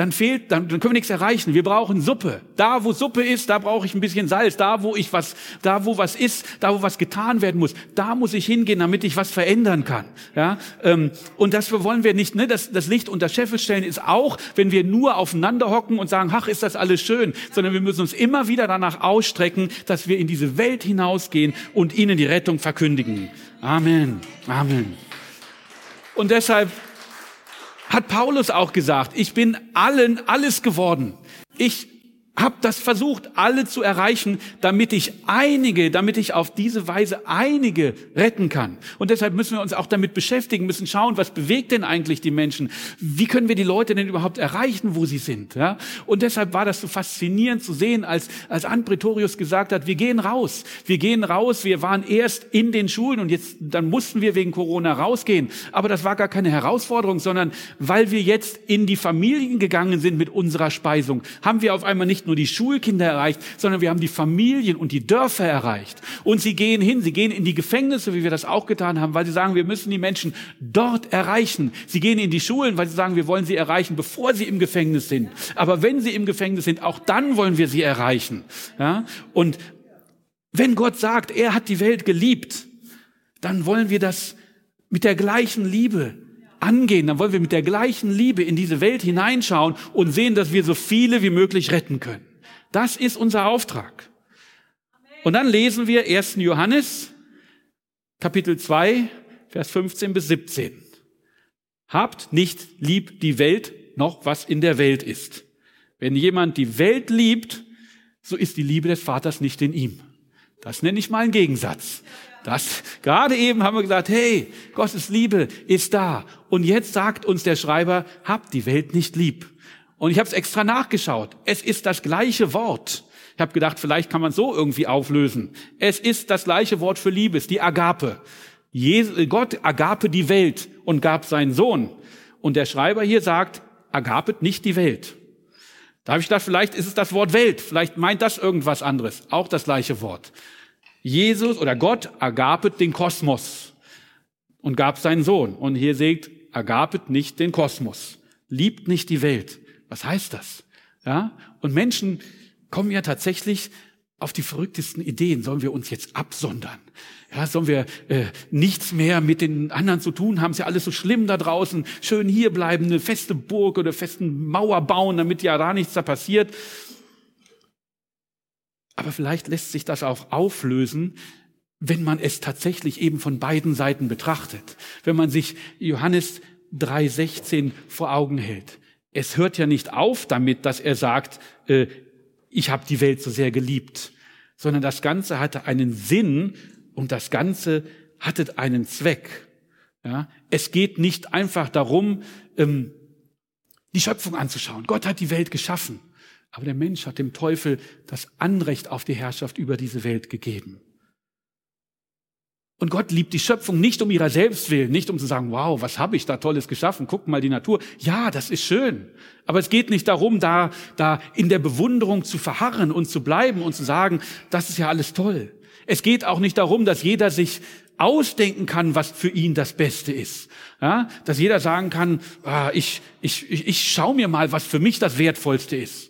dann fehlt, dann, dann können wir nichts erreichen. Wir brauchen Suppe. Da, wo Suppe ist, da brauche ich ein bisschen Salz. Da, wo ich was, da, wo was ist, da, wo was getan werden muss, da muss ich hingehen, damit ich was verändern kann. Ja, ähm, und das wollen wir nicht. Ne? Das, das Licht unter Scheffel stellen ist auch, wenn wir nur aufeinander hocken und sagen, ach, ist das alles schön, sondern wir müssen uns immer wieder danach ausstrecken, dass wir in diese Welt hinausgehen und ihnen die Rettung verkündigen. Amen. Amen. Und deshalb hat Paulus auch gesagt, ich bin allen alles geworden. Ich habe das versucht, alle zu erreichen, damit ich einige, damit ich auf diese Weise einige retten kann. Und deshalb müssen wir uns auch damit beschäftigen, müssen schauen, was bewegt denn eigentlich die Menschen? Wie können wir die Leute denn überhaupt erreichen, wo sie sind? Ja? Und deshalb war das so faszinierend zu sehen, als, als Anpretorius gesagt hat, wir gehen raus. Wir gehen raus. Wir waren erst in den Schulen und jetzt, dann mussten wir wegen Corona rausgehen. Aber das war gar keine Herausforderung, sondern weil wir jetzt in die Familien gegangen sind mit unserer Speisung, haben wir auf einmal nicht nur die Schulkinder erreicht, sondern wir haben die Familien und die Dörfer erreicht. Und sie gehen hin, sie gehen in die Gefängnisse, wie wir das auch getan haben, weil sie sagen, wir müssen die Menschen dort erreichen. Sie gehen in die Schulen, weil sie sagen, wir wollen sie erreichen, bevor sie im Gefängnis sind. Aber wenn sie im Gefängnis sind, auch dann wollen wir sie erreichen. Ja? Und wenn Gott sagt, er hat die Welt geliebt, dann wollen wir das mit der gleichen Liebe angehen, dann wollen wir mit der gleichen Liebe in diese Welt hineinschauen und sehen, dass wir so viele wie möglich retten können. Das ist unser Auftrag. Und dann lesen wir 1. Johannes, Kapitel 2, Vers 15 bis 17. Habt nicht lieb die Welt noch, was in der Welt ist. Wenn jemand die Welt liebt, so ist die Liebe des Vaters nicht in ihm. Das nenne ich mal einen Gegensatz. Das, gerade eben haben wir gesagt, hey, Gottes Liebe ist da. Und jetzt sagt uns der Schreiber, habt die Welt nicht lieb. Und ich habe es extra nachgeschaut. Es ist das gleiche Wort. Ich habe gedacht, vielleicht kann man so irgendwie auflösen. Es ist das gleiche Wort für Liebes, die Agape. Gott agape die Welt und gab seinen Sohn. Und der Schreiber hier sagt, agapet nicht die Welt. Da habe ich gedacht, vielleicht ist es das Wort Welt. Vielleicht meint das irgendwas anderes. Auch das gleiche Wort. Jesus oder Gott agapet den Kosmos und gab seinen Sohn. Und hier seht, agapet nicht den Kosmos. Liebt nicht die Welt. Was heißt das? Ja? Und Menschen kommen ja tatsächlich auf die verrücktesten Ideen. Sollen wir uns jetzt absondern? Ja, sollen wir äh, nichts mehr mit den anderen zu tun haben? Ist ja alles so schlimm da draußen. Schön hier bleiben, eine feste Burg oder festen Mauer bauen, damit ja da nichts da passiert. Aber vielleicht lässt sich das auch auflösen, wenn man es tatsächlich eben von beiden Seiten betrachtet. Wenn man sich Johannes 3,16 vor Augen hält. Es hört ja nicht auf damit, dass er sagt, äh, ich habe die Welt so sehr geliebt, sondern das Ganze hatte einen Sinn und das Ganze hatte einen Zweck. Ja? Es geht nicht einfach darum, ähm, die Schöpfung anzuschauen. Gott hat die Welt geschaffen. Aber der Mensch hat dem Teufel das Anrecht auf die Herrschaft über diese Welt gegeben. Und Gott liebt die Schöpfung nicht um ihrer selbst willen, nicht um zu sagen, wow, was habe ich da Tolles geschaffen, guck mal die Natur. Ja, das ist schön. Aber es geht nicht darum, da, da in der Bewunderung zu verharren und zu bleiben und zu sagen, das ist ja alles toll. Es geht auch nicht darum, dass jeder sich ausdenken kann, was für ihn das Beste ist. Ja, dass jeder sagen kann, ah, ich, ich, ich, ich schau mir mal, was für mich das Wertvollste ist.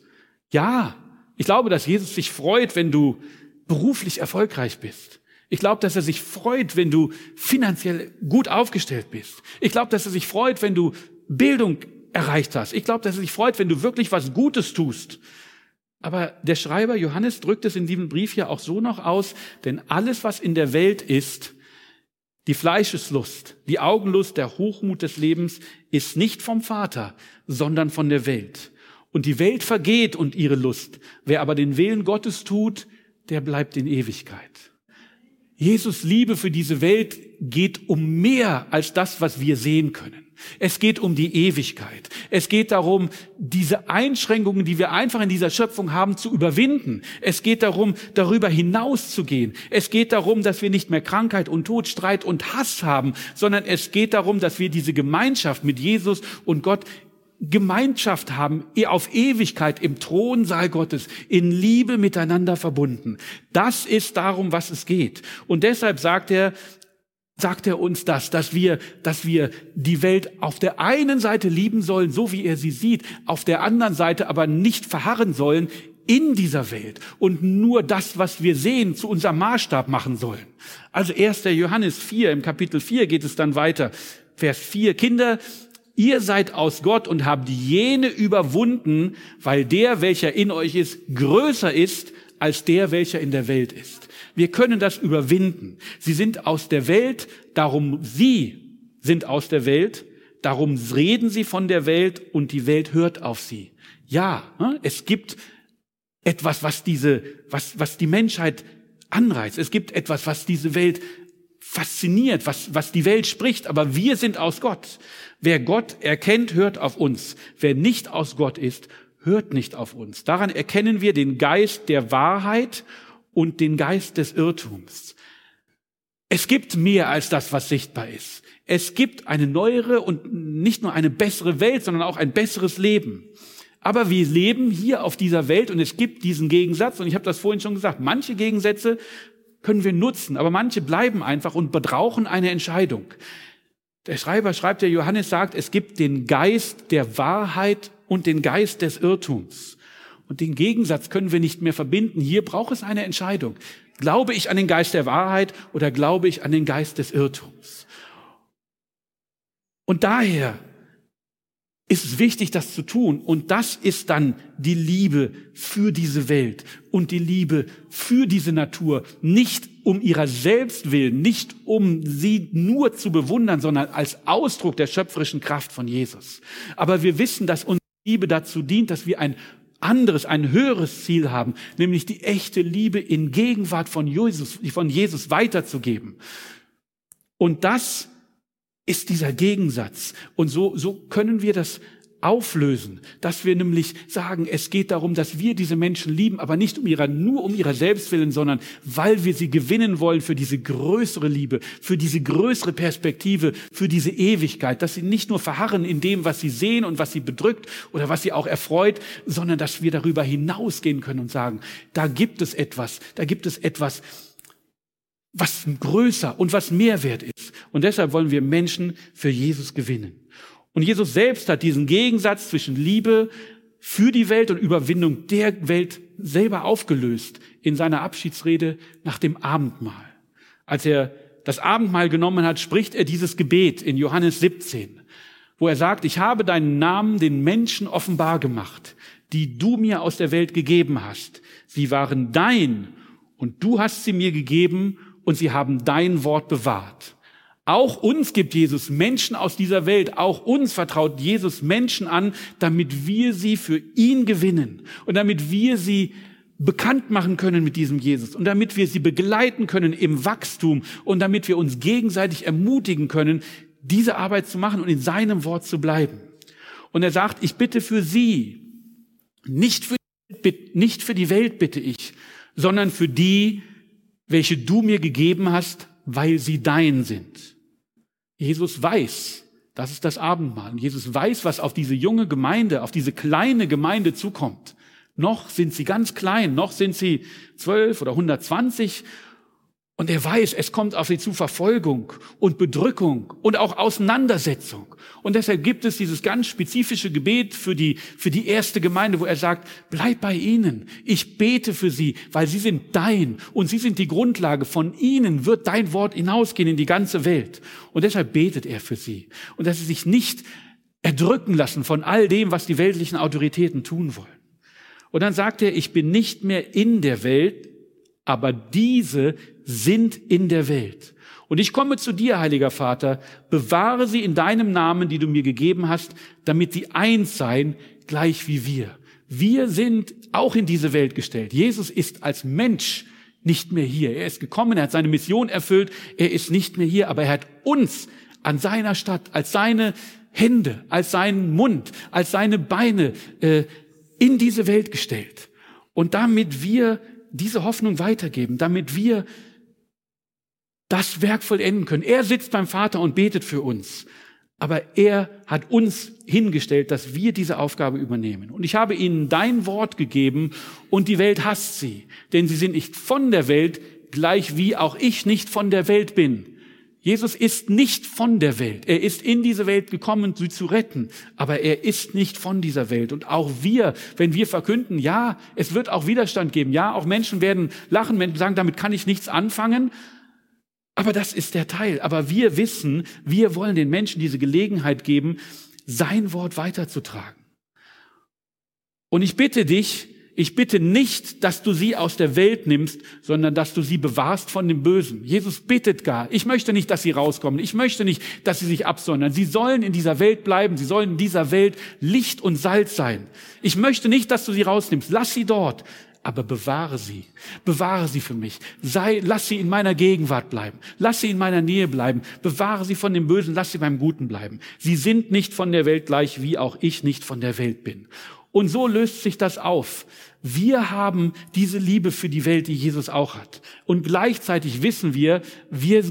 Ja, ich glaube, dass Jesus sich freut, wenn du beruflich erfolgreich bist. Ich glaube, dass er sich freut, wenn du finanziell gut aufgestellt bist. Ich glaube, dass er sich freut, wenn du Bildung erreicht hast. Ich glaube, dass er sich freut, wenn du wirklich was Gutes tust. Aber der Schreiber Johannes drückt es in diesem Brief ja auch so noch aus, denn alles, was in der Welt ist, die Fleischeslust, die Augenlust, der Hochmut des Lebens, ist nicht vom Vater, sondern von der Welt. Und die Welt vergeht und ihre Lust. Wer aber den Willen Gottes tut, der bleibt in Ewigkeit. Jesus Liebe für diese Welt geht um mehr als das, was wir sehen können. Es geht um die Ewigkeit. Es geht darum, diese Einschränkungen, die wir einfach in dieser Schöpfung haben, zu überwinden. Es geht darum, darüber hinauszugehen. Es geht darum, dass wir nicht mehr Krankheit und Tod, Streit und Hass haben, sondern es geht darum, dass wir diese Gemeinschaft mit Jesus und Gott Gemeinschaft haben, auf Ewigkeit im Thronsaal Gottes, in Liebe miteinander verbunden. Das ist darum, was es geht. Und deshalb sagt er, sagt er uns das, dass wir, dass wir die Welt auf der einen Seite lieben sollen, so wie er sie sieht, auf der anderen Seite aber nicht verharren sollen in dieser Welt und nur das, was wir sehen, zu unserem Maßstab machen sollen. Also 1. Johannes 4, im Kapitel 4 geht es dann weiter. Vers 4, Kinder, Ihr seid aus Gott und habt jene überwunden, weil der, welcher in euch ist, größer ist als der, welcher in der Welt ist. Wir können das überwinden. Sie sind aus der Welt, darum sie sind aus der Welt, darum reden sie von der Welt und die Welt hört auf sie. Ja, ne, es gibt etwas, was diese, was, was die Menschheit anreizt. Es gibt etwas, was diese Welt fasziniert, was, was die Welt spricht, aber wir sind aus Gott. Wer Gott erkennt, hört auf uns. Wer nicht aus Gott ist, hört nicht auf uns. Daran erkennen wir den Geist der Wahrheit und den Geist des Irrtums. Es gibt mehr als das, was sichtbar ist. Es gibt eine neuere und nicht nur eine bessere Welt, sondern auch ein besseres Leben. Aber wir leben hier auf dieser Welt und es gibt diesen Gegensatz und ich habe das vorhin schon gesagt, manche Gegensätze können wir nutzen, aber manche bleiben einfach und brauchen eine Entscheidung. Der Schreiber schreibt, der Johannes sagt, es gibt den Geist der Wahrheit und den Geist des Irrtums. Und den Gegensatz können wir nicht mehr verbinden. Hier braucht es eine Entscheidung. Glaube ich an den Geist der Wahrheit oder glaube ich an den Geist des Irrtums? Und daher ist es wichtig, das zu tun. Und das ist dann die Liebe für diese Welt und die Liebe für diese Natur. Nicht um ihrer selbst willen, nicht um sie nur zu bewundern, sondern als Ausdruck der schöpferischen Kraft von Jesus. Aber wir wissen, dass unsere Liebe dazu dient, dass wir ein anderes, ein höheres Ziel haben, nämlich die echte Liebe in Gegenwart von Jesus, von Jesus weiterzugeben. Und das ist dieser Gegensatz. Und so, so können wir das auflösen, dass wir nämlich sagen, es geht darum, dass wir diese Menschen lieben, aber nicht um ihrer, nur um ihrer selbst willen, sondern weil wir sie gewinnen wollen für diese größere Liebe, für diese größere Perspektive, für diese Ewigkeit, dass sie nicht nur verharren in dem, was sie sehen und was sie bedrückt oder was sie auch erfreut, sondern dass wir darüber hinausgehen können und sagen, da gibt es etwas, da gibt es etwas, was größer und was mehr wert ist. Und deshalb wollen wir Menschen für Jesus gewinnen. Und Jesus selbst hat diesen Gegensatz zwischen Liebe für die Welt und Überwindung der Welt selber aufgelöst in seiner Abschiedsrede nach dem Abendmahl. Als er das Abendmahl genommen hat, spricht er dieses Gebet in Johannes 17, wo er sagt, ich habe deinen Namen den Menschen offenbar gemacht, die du mir aus der Welt gegeben hast. Sie waren dein und du hast sie mir gegeben und sie haben dein Wort bewahrt. Auch uns gibt Jesus Menschen aus dieser Welt, auch uns vertraut Jesus Menschen an, damit wir sie für ihn gewinnen und damit wir sie bekannt machen können mit diesem Jesus und damit wir sie begleiten können im Wachstum und damit wir uns gegenseitig ermutigen können, diese Arbeit zu machen und in seinem Wort zu bleiben. Und er sagt, ich bitte für sie, nicht für, die Welt bitte ich, sondern für die, welche du mir gegeben hast, weil sie dein sind. Jesus weiß, das ist das Abendmahl. Jesus weiß, was auf diese junge Gemeinde, auf diese kleine Gemeinde zukommt. Noch sind sie ganz klein, noch sind sie zwölf oder 120 und er weiß, es kommt auf sie zu Verfolgung und Bedrückung und auch Auseinandersetzung. Und deshalb gibt es dieses ganz spezifische Gebet für die, für die erste Gemeinde, wo er sagt, bleib bei ihnen. Ich bete für sie, weil sie sind dein und sie sind die Grundlage. Von ihnen wird dein Wort hinausgehen in die ganze Welt. Und deshalb betet er für sie. Und dass sie sich nicht erdrücken lassen von all dem, was die weltlichen Autoritäten tun wollen. Und dann sagt er, ich bin nicht mehr in der Welt, aber diese sind in der Welt. Und ich komme zu dir, heiliger Vater, bewahre sie in deinem Namen, die du mir gegeben hast, damit sie eins seien, gleich wie wir. Wir sind auch in diese Welt gestellt. Jesus ist als Mensch nicht mehr hier. Er ist gekommen, er hat seine Mission erfüllt, er ist nicht mehr hier, aber er hat uns an seiner Stadt als seine Hände, als seinen Mund, als seine Beine äh, in diese Welt gestellt. Und damit wir diese Hoffnung weitergeben, damit wir das Werk vollenden können. Er sitzt beim Vater und betet für uns. Aber er hat uns hingestellt, dass wir diese Aufgabe übernehmen. Und ich habe ihnen dein Wort gegeben und die Welt hasst sie. Denn sie sind nicht von der Welt, gleich wie auch ich nicht von der Welt bin. Jesus ist nicht von der Welt. Er ist in diese Welt gekommen, sie zu retten. Aber er ist nicht von dieser Welt. Und auch wir, wenn wir verkünden, ja, es wird auch Widerstand geben. Ja, auch Menschen werden lachen, Menschen sagen, damit kann ich nichts anfangen. Aber das ist der Teil. Aber wir wissen, wir wollen den Menschen diese Gelegenheit geben, sein Wort weiterzutragen. Und ich bitte dich, ich bitte nicht, dass du sie aus der Welt nimmst, sondern dass du sie bewahrst von dem Bösen. Jesus bittet gar. Ich möchte nicht, dass sie rauskommen. Ich möchte nicht, dass sie sich absondern. Sie sollen in dieser Welt bleiben. Sie sollen in dieser Welt Licht und Salz sein. Ich möchte nicht, dass du sie rausnimmst. Lass sie dort. Aber bewahre sie. Bewahre sie für mich. Sei, lass sie in meiner Gegenwart bleiben. Lass sie in meiner Nähe bleiben. Bewahre sie von dem Bösen. Lass sie beim Guten bleiben. Sie sind nicht von der Welt gleich, wie auch ich nicht von der Welt bin. Und so löst sich das auf. Wir haben diese Liebe für die Welt, die Jesus auch hat. Und gleichzeitig wissen wir, wir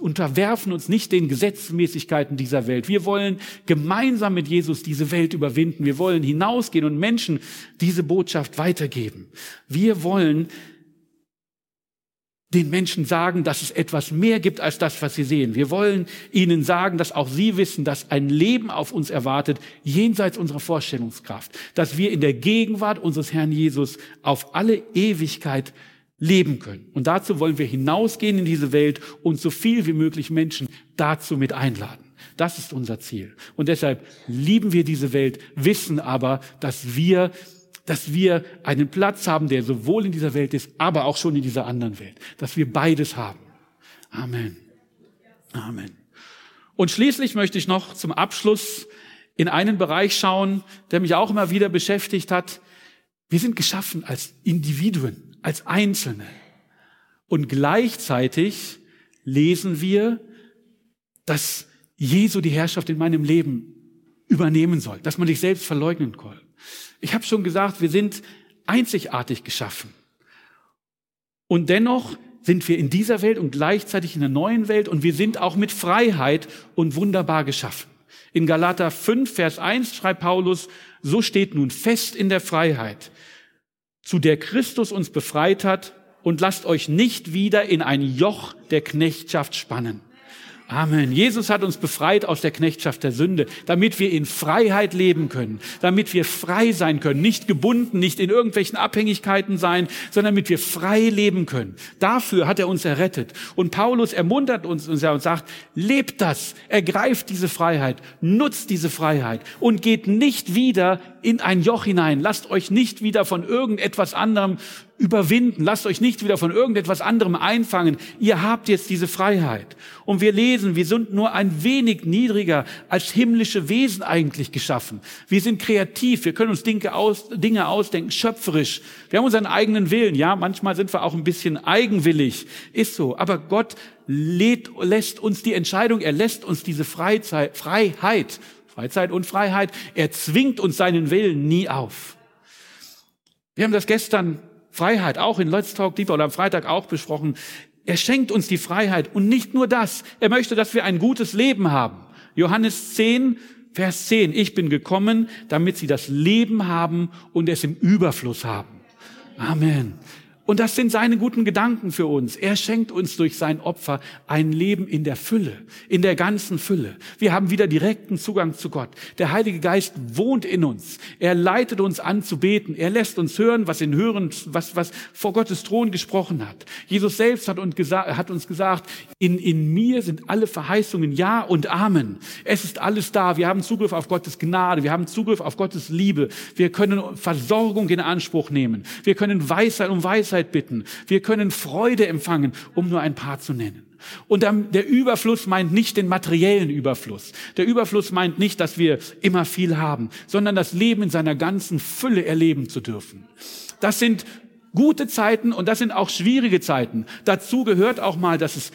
unterwerfen uns nicht den Gesetzmäßigkeiten dieser Welt. Wir wollen gemeinsam mit Jesus diese Welt überwinden. Wir wollen hinausgehen und Menschen diese Botschaft weitergeben. Wir wollen den Menschen sagen, dass es etwas mehr gibt als das, was sie sehen. Wir wollen ihnen sagen, dass auch sie wissen, dass ein Leben auf uns erwartet, jenseits unserer Vorstellungskraft, dass wir in der Gegenwart unseres Herrn Jesus auf alle Ewigkeit leben können. Und dazu wollen wir hinausgehen in diese Welt und so viel wie möglich Menschen dazu mit einladen. Das ist unser Ziel. Und deshalb lieben wir diese Welt, wissen aber, dass wir dass wir einen Platz haben, der sowohl in dieser Welt ist, aber auch schon in dieser anderen Welt. Dass wir beides haben. Amen. Amen. Und schließlich möchte ich noch zum Abschluss in einen Bereich schauen, der mich auch immer wieder beschäftigt hat. Wir sind geschaffen als Individuen, als Einzelne. Und gleichzeitig lesen wir, dass Jesu die Herrschaft in meinem Leben übernehmen soll, dass man sich selbst verleugnen soll. Ich habe schon gesagt, wir sind einzigartig geschaffen. Und dennoch sind wir in dieser Welt und gleichzeitig in der neuen Welt und wir sind auch mit Freiheit und wunderbar geschaffen. In Galater 5, Vers 1 schreibt Paulus, so steht nun fest in der Freiheit, zu der Christus uns befreit hat und lasst euch nicht wieder in ein Joch der Knechtschaft spannen. Amen. Jesus hat uns befreit aus der Knechtschaft der Sünde, damit wir in Freiheit leben können, damit wir frei sein können, nicht gebunden, nicht in irgendwelchen Abhängigkeiten sein, sondern damit wir frei leben können. Dafür hat er uns errettet. Und Paulus ermuntert uns und sagt, lebt das, ergreift diese Freiheit, nutzt diese Freiheit und geht nicht wieder in ein Joch hinein. Lasst euch nicht wieder von irgendetwas anderem überwinden. Lasst euch nicht wieder von irgendetwas anderem einfangen. Ihr habt jetzt diese Freiheit. Und wir lesen, wir sind nur ein wenig niedriger als himmlische Wesen eigentlich geschaffen. Wir sind kreativ. Wir können uns Dinge, aus, Dinge ausdenken, schöpferisch. Wir haben unseren eigenen Willen. Ja, manchmal sind wir auch ein bisschen eigenwillig. Ist so. Aber Gott lädt, lässt uns die Entscheidung, er lässt uns diese Freizeit, Freiheit Freizeit und Freiheit. Er zwingt uns seinen Willen nie auf. Wir haben das gestern Freiheit auch in Let's Talk Deeper oder am Freitag auch besprochen. Er schenkt uns die Freiheit und nicht nur das. Er möchte, dass wir ein gutes Leben haben. Johannes 10, Vers 10. Ich bin gekommen, damit sie das Leben haben und es im Überfluss haben. Amen. Und das sind seine guten Gedanken für uns. Er schenkt uns durch sein Opfer ein Leben in der Fülle, in der ganzen Fülle. Wir haben wieder direkten Zugang zu Gott. Der Heilige Geist wohnt in uns. Er leitet uns an zu beten. Er lässt uns hören, was in Hören, was, was vor Gottes Thron gesprochen hat. Jesus selbst hat uns gesagt, hat uns gesagt in, in mir sind alle Verheißungen Ja und Amen. Es ist alles da. Wir haben Zugriff auf Gottes Gnade. Wir haben Zugriff auf Gottes Liebe. Wir können Versorgung in Anspruch nehmen. Wir können Weisheit um Weisheit Weisheit bitten. Wir können Freude empfangen, um nur ein paar zu nennen. Und der Überfluss meint nicht den materiellen Überfluss. Der Überfluss meint nicht, dass wir immer viel haben, sondern das Leben in seiner ganzen Fülle erleben zu dürfen. Das sind gute Zeiten und das sind auch schwierige Zeiten. Dazu gehört auch mal, dass es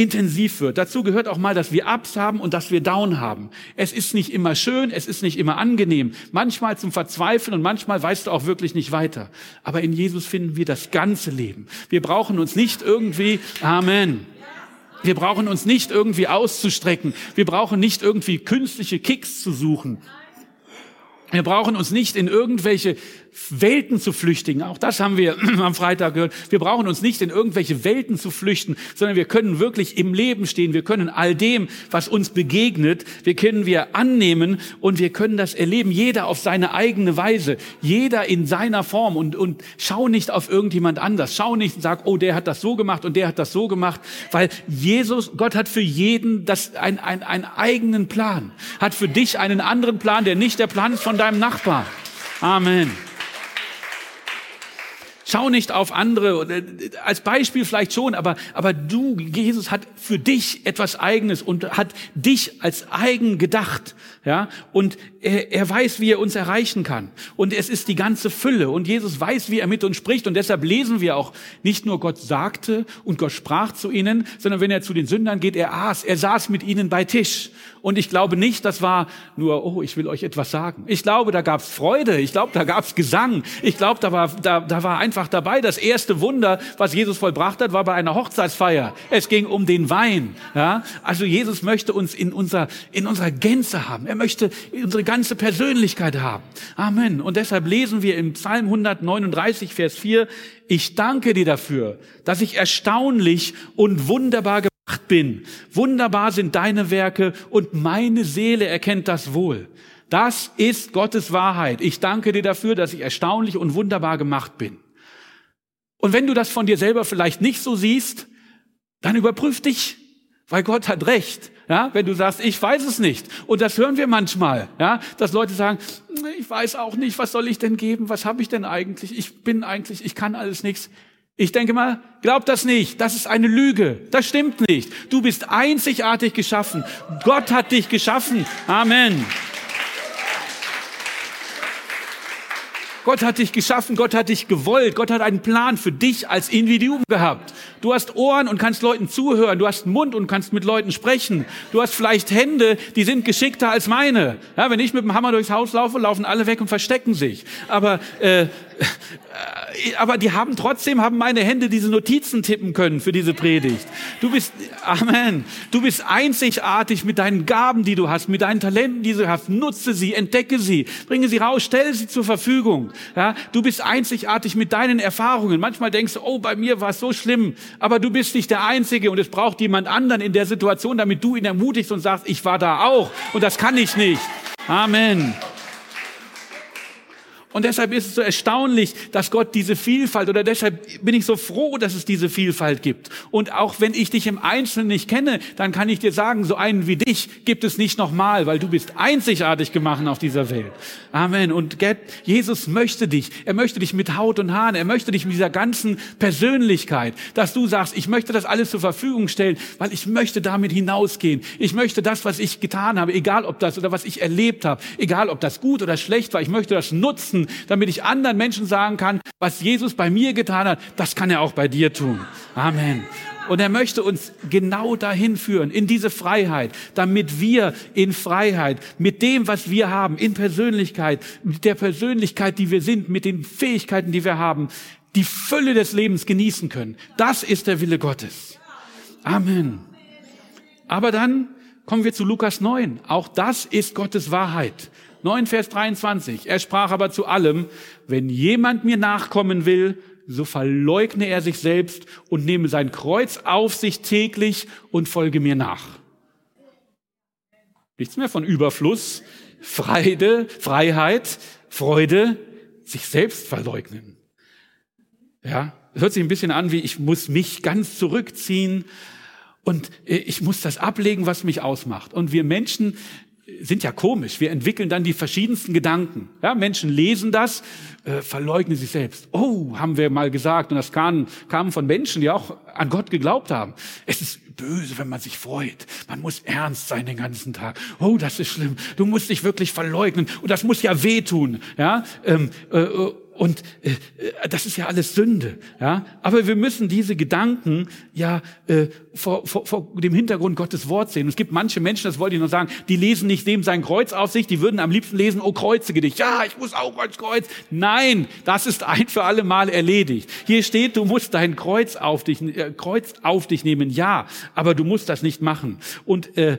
intensiv wird. Dazu gehört auch mal, dass wir Ups haben und dass wir Down haben. Es ist nicht immer schön, es ist nicht immer angenehm. Manchmal zum Verzweifeln und manchmal weißt du auch wirklich nicht weiter. Aber in Jesus finden wir das ganze Leben. Wir brauchen uns nicht irgendwie, Amen. Wir brauchen uns nicht irgendwie auszustrecken. Wir brauchen nicht irgendwie künstliche Kicks zu suchen. Wir brauchen uns nicht in irgendwelche Welten zu flüchtigen. Auch das haben wir am Freitag gehört. Wir brauchen uns nicht in irgendwelche Welten zu flüchten, sondern wir können wirklich im Leben stehen. Wir können all dem, was uns begegnet, wir können wir annehmen und wir können das erleben. Jeder auf seine eigene Weise. Jeder in seiner Form und, und schau nicht auf irgendjemand anders. Schau nicht und sag, oh, der hat das so gemacht und der hat das so gemacht, weil Jesus, Gott hat für jeden das, ein, ein, einen eigenen Plan. Hat für dich einen anderen Plan, der nicht der Plan ist von deinem Nachbar. Amen. Schau nicht auf andere, äh, als Beispiel vielleicht schon, aber, aber du, Jesus hat für dich etwas Eigenes und hat dich als eigen gedacht, ja, und er, er weiß, wie er uns erreichen kann. Und es ist die ganze Fülle und Jesus weiß, wie er mit uns spricht und deshalb lesen wir auch nicht nur Gott sagte und Gott sprach zu ihnen, sondern wenn er zu den Sündern geht, er aß, er saß mit ihnen bei Tisch. Und ich glaube nicht, das war nur, oh, ich will euch etwas sagen. Ich glaube, da gab's Freude. Ich glaube, da gab's Gesang. Ich glaube, da war, da, da war einfach dabei. Das erste Wunder, was Jesus vollbracht hat, war bei einer Hochzeitsfeier. Es ging um den Wein. Ja? Also Jesus möchte uns in unserer, in unserer Gänze haben. Er möchte unsere ganze Persönlichkeit haben. Amen. Und deshalb lesen wir im Psalm 139, Vers 4, ich danke dir dafür, dass ich erstaunlich und wunderbar bin. Wunderbar sind deine Werke und meine Seele erkennt das wohl. Das ist Gottes Wahrheit. Ich danke dir dafür, dass ich erstaunlich und wunderbar gemacht bin. Und wenn du das von dir selber vielleicht nicht so siehst, dann überprüf dich, weil Gott hat recht. Ja, wenn du sagst, ich weiß es nicht. Und das hören wir manchmal, ja, dass Leute sagen, ich weiß auch nicht, was soll ich denn geben? Was habe ich denn eigentlich? Ich bin eigentlich, ich kann alles nichts. Ich denke mal, glaub das nicht. Das ist eine Lüge. Das stimmt nicht. Du bist einzigartig geschaffen. Gott hat dich geschaffen. Amen. Gott hat dich geschaffen, Gott hat dich gewollt, Gott hat einen Plan für dich als Individuum gehabt. Du hast Ohren und kannst Leuten zuhören, du hast einen Mund und kannst mit Leuten sprechen. Du hast vielleicht Hände, die sind geschickter als meine. Ja, wenn ich mit dem Hammer durchs Haus laufe, laufen alle weg und verstecken sich. Aber äh, aber die haben trotzdem, haben meine Hände diese Notizen tippen können für diese Predigt. Du bist, Amen, du bist einzigartig mit deinen Gaben, die du hast, mit deinen Talenten, die du hast. Nutze sie, entdecke sie, bringe sie raus, stell sie zur Verfügung. Ja, du bist einzigartig mit deinen Erfahrungen. Manchmal denkst du, oh, bei mir war es so schlimm, aber du bist nicht der Einzige und es braucht jemand anderen in der Situation, damit du ihn ermutigst und sagst, ich war da auch und das kann ich nicht. Amen. Und deshalb ist es so erstaunlich, dass Gott diese Vielfalt oder deshalb bin ich so froh, dass es diese Vielfalt gibt. Und auch wenn ich dich im Einzelnen nicht kenne, dann kann ich dir sagen, so einen wie dich gibt es nicht nochmal, weil du bist einzigartig gemacht auf dieser Welt. Amen. Und Jesus möchte dich. Er möchte dich mit Haut und Haaren. Er möchte dich mit dieser ganzen Persönlichkeit, dass du sagst, ich möchte das alles zur Verfügung stellen, weil ich möchte damit hinausgehen. Ich möchte das, was ich getan habe, egal ob das oder was ich erlebt habe, egal ob das gut oder schlecht war, ich möchte das nutzen nutzen, damit ich anderen Menschen sagen kann, was Jesus bei mir getan hat, das kann er auch bei dir tun. Amen. Und er möchte uns genau dahin führen, in diese Freiheit, damit wir in Freiheit, mit dem, was wir haben, in Persönlichkeit, mit der Persönlichkeit, die wir sind, mit den Fähigkeiten, die wir haben, die Fülle des Lebens genießen können. Das ist der Wille Gottes. Amen. Aber dann kommen wir zu Lukas 9. Auch das ist Gottes Wahrheit. 9, Vers 23. Er sprach aber zu allem, wenn jemand mir nachkommen will, so verleugne er sich selbst und nehme sein Kreuz auf sich täglich und folge mir nach. Nichts mehr von Überfluss, Freude, Freiheit, Freude, sich selbst verleugnen. Ja, hört sich ein bisschen an wie ich muss mich ganz zurückziehen und ich muss das ablegen, was mich ausmacht. Und wir Menschen sind ja komisch. Wir entwickeln dann die verschiedensten Gedanken. Ja, Menschen lesen das, äh, verleugnen sich selbst. Oh, haben wir mal gesagt. Und das kam, kam von Menschen, die auch an Gott geglaubt haben. Es ist böse, wenn man sich freut. Man muss ernst sein den ganzen Tag. Oh, das ist schlimm. Du musst dich wirklich verleugnen. Und das muss ja wehtun. Ja, ähm, äh, und äh, äh, das ist ja alles Sünde. Ja? Aber wir müssen diese Gedanken ja äh, vor, vor, vor dem Hintergrund Gottes Wort sehen. Und es gibt manche Menschen, das wollte ich noch sagen, die lesen nicht dem sein Kreuz auf sich, die würden am liebsten lesen, oh kreuzige dich. Ja, ich muss auch als Kreuz. Nein, das ist ein für alle Mal erledigt. Hier steht, du musst dein Kreuz auf dich, äh, Kreuz auf dich nehmen. Ja, aber du musst das nicht machen. Und äh,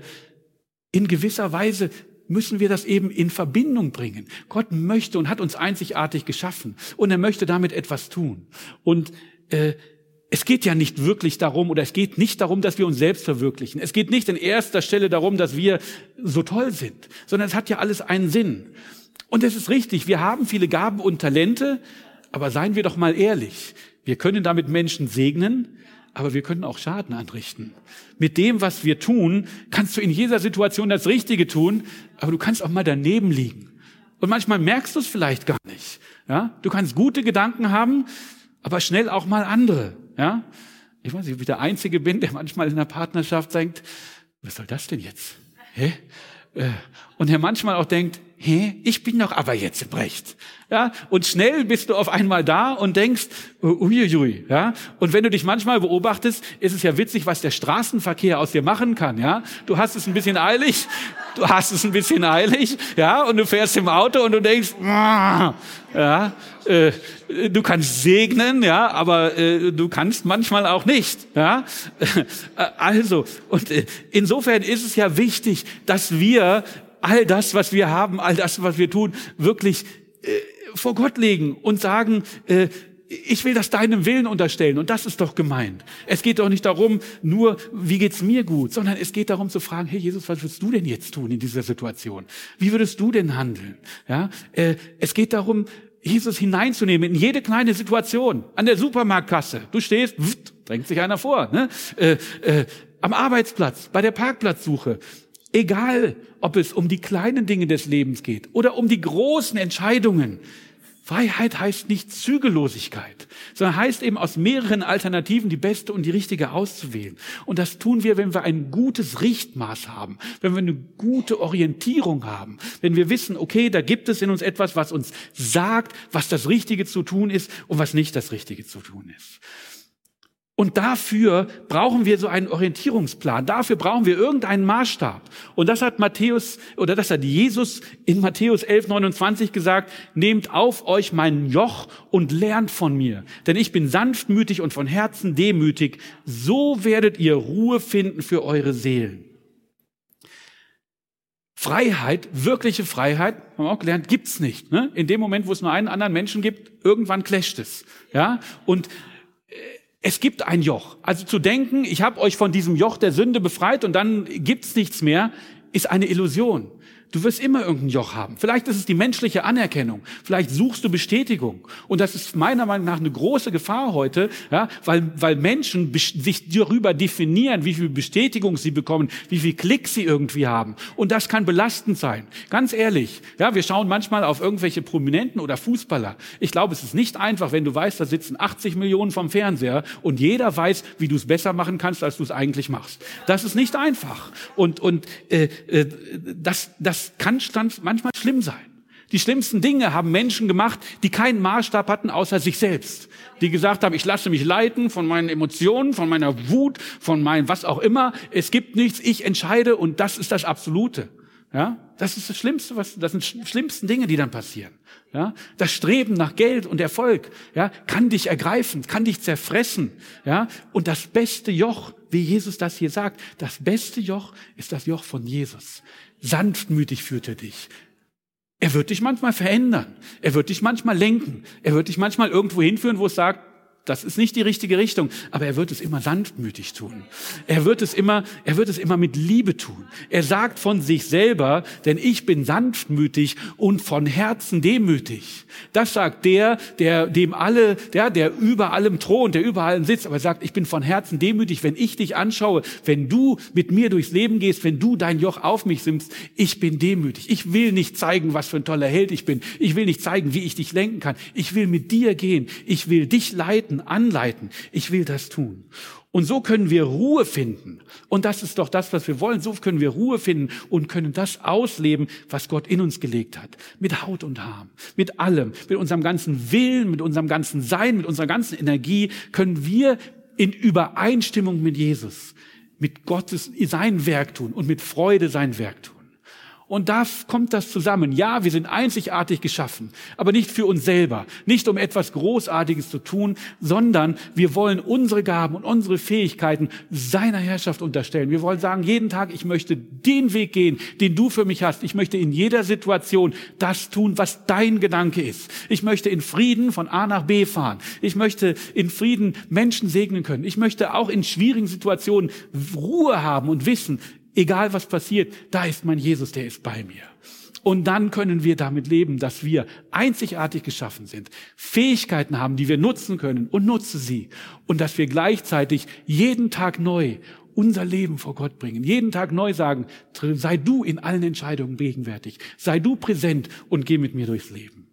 in gewisser Weise müssen wir das eben in Verbindung bringen. Gott möchte und hat uns einzigartig geschaffen und er möchte damit etwas tun. Und äh, es geht ja nicht wirklich darum, oder es geht nicht darum, dass wir uns selbst verwirklichen. Es geht nicht in erster Stelle darum, dass wir so toll sind, sondern es hat ja alles einen Sinn. Und es ist richtig, wir haben viele Gaben und Talente, aber seien wir doch mal ehrlich, wir können damit Menschen segnen, aber wir können auch Schaden anrichten. Mit dem, was wir tun, kannst du in jeder Situation das Richtige tun, aber du kannst auch mal daneben liegen. Und manchmal merkst du es vielleicht gar nicht. Ja? Du kannst gute Gedanken haben, aber schnell auch mal andere. Ja? Ich weiß nicht, ob ich der Einzige bin, der manchmal in der Partnerschaft denkt, was soll das denn jetzt? Hä? Äh, und der manchmal auch denkt, hä, ich bin doch aber jetzt im Recht. Ja, und schnell bist du auf einmal da und denkst, uiuiui, ja. Und wenn du dich manchmal beobachtest, ist es ja witzig, was der Straßenverkehr aus dir machen kann, ja. Du hast es ein bisschen eilig, du hast es ein bisschen eilig, ja, und du fährst im Auto und du denkst, ja, äh, du kannst segnen, ja, aber äh, du kannst manchmal auch nicht, ja. Also, und äh, insofern ist es ja wichtig, dass wir all das, was wir haben, all das, was wir tun, wirklich äh, vor Gott legen und sagen, äh, ich will das deinem Willen unterstellen und das ist doch gemeint. Es geht doch nicht darum, nur wie geht's mir gut, sondern es geht darum zu fragen, hey Jesus, was würdest du denn jetzt tun in dieser Situation? Wie würdest du denn handeln? Ja, äh, es geht darum, Jesus hineinzunehmen in jede kleine Situation. An der Supermarktkasse, du stehst, pft, drängt sich einer vor. Ne? Äh, äh, am Arbeitsplatz, bei der Parkplatzsuche, Egal, ob es um die kleinen Dinge des Lebens geht oder um die großen Entscheidungen. Freiheit heißt nicht Zügellosigkeit, sondern heißt eben aus mehreren Alternativen die beste und die richtige auszuwählen. Und das tun wir, wenn wir ein gutes Richtmaß haben, wenn wir eine gute Orientierung haben, wenn wir wissen, okay, da gibt es in uns etwas, was uns sagt, was das Richtige zu tun ist und was nicht das Richtige zu tun ist. Und dafür brauchen wir so einen Orientierungsplan. Dafür brauchen wir irgendeinen Maßstab. Und das hat Matthäus oder das hat Jesus in Matthäus 11, 29 gesagt. Nehmt auf euch mein Joch und lernt von mir. Denn ich bin sanftmütig und von Herzen demütig. So werdet ihr Ruhe finden für eure Seelen. Freiheit, wirkliche Freiheit, haben wir auch gelernt, gibt's nicht. Ne? In dem Moment, wo es nur einen anderen Menschen gibt, irgendwann clasht es. Ja? Und es gibt ein Joch. Also zu denken, ich habe euch von diesem Joch der Sünde befreit und dann gibt's nichts mehr, ist eine Illusion. Du wirst immer irgendein Joch haben. Vielleicht ist es die menschliche Anerkennung. Vielleicht suchst du Bestätigung. Und das ist meiner Meinung nach eine große Gefahr heute, ja, weil, weil Menschen sich darüber definieren, wie viel Bestätigung sie bekommen, wie viel Klick sie irgendwie haben. Und das kann belastend sein. Ganz ehrlich. Ja, wir schauen manchmal auf irgendwelche Prominenten oder Fußballer. Ich glaube, es ist nicht einfach, wenn du weißt, da sitzen 80 Millionen vom Fernseher und jeder weiß, wie du es besser machen kannst, als du es eigentlich machst. Das ist nicht einfach. Und, und äh, äh, das, das das kann manchmal schlimm sein. Die schlimmsten Dinge haben Menschen gemacht, die keinen Maßstab hatten außer sich selbst. Die gesagt haben, ich lasse mich leiten von meinen Emotionen, von meiner Wut, von meinem was auch immer. Es gibt nichts, ich entscheide und das ist das Absolute. Ja, das ist das Schlimmste, was, das sind die schlimmsten Dinge, die dann passieren. Ja, das Streben nach Geld und Erfolg, ja, kann dich ergreifen, kann dich zerfressen. Ja, und das beste Joch, wie Jesus das hier sagt, das beste Joch ist das Joch von Jesus. Sanftmütig führt er dich. Er wird dich manchmal verändern. Er wird dich manchmal lenken. Er wird dich manchmal irgendwo hinführen, wo es sagt, das ist nicht die richtige Richtung, aber er wird es immer sanftmütig tun. Er wird es immer, er wird es immer mit Liebe tun. Er sagt von sich selber, denn ich bin sanftmütig und von Herzen demütig. Das sagt der, der dem alle, der, der über allem thront, der über allem sitzt, aber sagt, ich bin von Herzen demütig, wenn ich dich anschaue, wenn du mit mir durchs Leben gehst, wenn du dein Joch auf mich simmst, ich bin demütig. Ich will nicht zeigen, was für ein toller Held ich bin. Ich will nicht zeigen, wie ich dich lenken kann. Ich will mit dir gehen. Ich will dich leiten leiten, anleiten. Ich will das tun. Und so können wir Ruhe finden. Und das ist doch das, was wir wollen. So können wir Ruhe finden und können das ausleben, was Gott in uns gelegt hat. Mit Haut und Haar, mit allem, mit unserem ganzen Willen, mit unserem ganzen Sein, mit unserer ganzen Energie können wir in Übereinstimmung mit Jesus, mit Gottes sein Werk tun und mit Freude sein Werk tun. Und da kommt das zusammen. Ja, wir sind einzigartig geschaffen, aber nicht für uns selber, nicht um etwas Großartiges zu tun, sondern wir wollen unsere Gaben und unsere Fähigkeiten seiner Herrschaft unterstellen. Wir wollen sagen, jeden Tag, ich möchte den Weg gehen, den du für mich hast. Ich möchte in jeder Situation das tun, was dein Gedanke ist. Ich möchte in Frieden von A nach B fahren. Ich möchte in Frieden Menschen segnen können. Ich möchte auch in schwierigen Situationen Ruhe haben und wissen, egal was passiert, da ist mein Jesus, der ist bei mir. Und dann können wir damit leben, dass wir einzigartig geschaffen sind, Fähigkeiten haben, die wir nutzen können und nutze sie. Und dass wir gleichzeitig jeden Tag neu unser Leben vor Gott bringen. Jeden Tag neu sagen, sei du in allen Entscheidungen gegenwärtig. Sei du präsent und geh mit mir durchs Leben.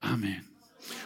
Amen.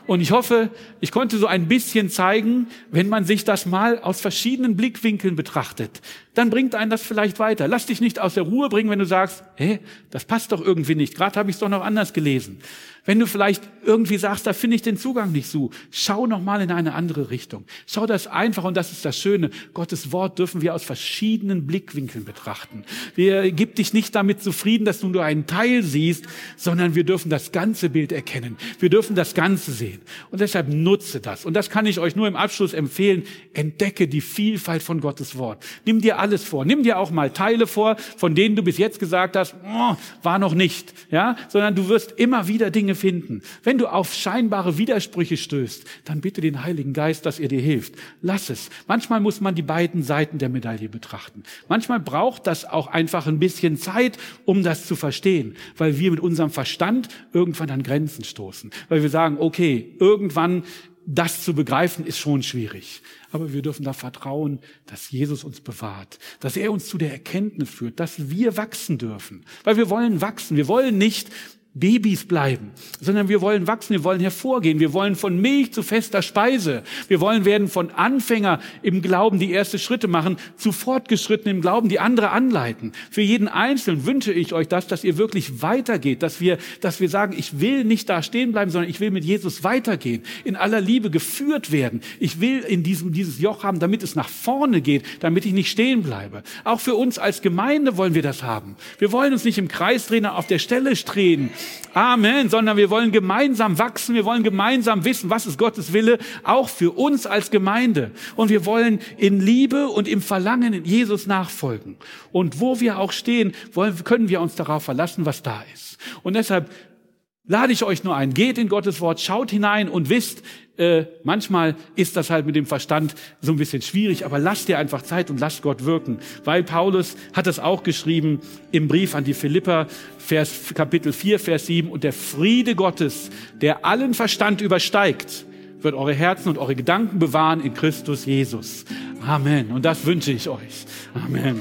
Und ich hoffe, ich konnte so ein bisschen zeigen, wenn man sich das mal aus verschiedenen Blickwinkeln betrachtet, dann bringt einen das vielleicht weiter. Lass dich nicht aus der Ruhe bringen, wenn du sagst, hä, das passt doch irgendwie nicht. Gerade habe ich es doch noch anders gelesen. Wenn du vielleicht irgendwie sagst, da finde ich den Zugang nicht so, schau noch mal in eine andere Richtung. Schau das einfach und das ist das Schöne. Gottes Wort dürfen wir aus verschiedenen Blickwinkeln betrachten. Wir gib dich nicht damit zufrieden, dass du nur einen Teil siehst, sondern wir dürfen das ganze Bild erkennen. Wir dürfen das Ganze sehen. Und deshalb nutze das. Und das kann ich euch nur im Abschluss empfehlen. Entdecke die Vielfalt von Gottes Wort. Nimm dir alles vor. Nimm dir auch mal Teile vor, von denen du bis jetzt gesagt hast, oh, war noch nicht, ja, sondern du wirst immer wieder Dinge finden. Wenn du auf scheinbare Widersprüche stößt, dann bitte den Heiligen Geist, dass er dir hilft. Lass es. Manchmal muss man die beiden Seiten der Medaille betrachten. Manchmal braucht das auch einfach ein bisschen Zeit, um das zu verstehen, weil wir mit unserem Verstand irgendwann an Grenzen stoßen, weil wir sagen, okay, irgendwann das zu begreifen ist schon schwierig. Aber wir dürfen da vertrauen, dass Jesus uns bewahrt, dass er uns zu der Erkenntnis führt, dass wir wachsen dürfen. Weil wir wollen wachsen. Wir wollen nicht Babys bleiben, sondern wir wollen wachsen, wir wollen hervorgehen, wir wollen von Milch zu fester Speise, wir wollen werden von Anfänger im Glauben die erste Schritte machen, zu fortgeschritten im Glauben die andere anleiten. Für jeden Einzelnen wünsche ich euch das, dass ihr wirklich weitergeht, dass wir, dass wir sagen, ich will nicht da stehen bleiben, sondern ich will mit Jesus weitergehen, in aller Liebe geführt werden. Ich will in diesem, dieses Joch haben, damit es nach vorne geht, damit ich nicht stehen bleibe. Auch für uns als Gemeinde wollen wir das haben. Wir wollen uns nicht im Kreis drehen, auf der Stelle drehen, Amen, sondern wir wollen gemeinsam wachsen, wir wollen gemeinsam wissen, was ist Gottes Wille, auch für uns als Gemeinde. Und wir wollen in Liebe und im Verlangen in Jesus nachfolgen. Und wo wir auch stehen, wollen, können wir uns darauf verlassen, was da ist. Und deshalb lade ich euch nur ein, geht in Gottes Wort, schaut hinein und wisst, äh, manchmal ist das halt mit dem Verstand so ein bisschen schwierig, aber lasst dir einfach Zeit und lasst Gott wirken. Weil Paulus hat das auch geschrieben im Brief an die Philipper, Vers, Kapitel 4, Vers 7, und der Friede Gottes, der allen Verstand übersteigt, wird eure Herzen und eure Gedanken bewahren in Christus Jesus. Amen. Und das wünsche ich euch. Amen.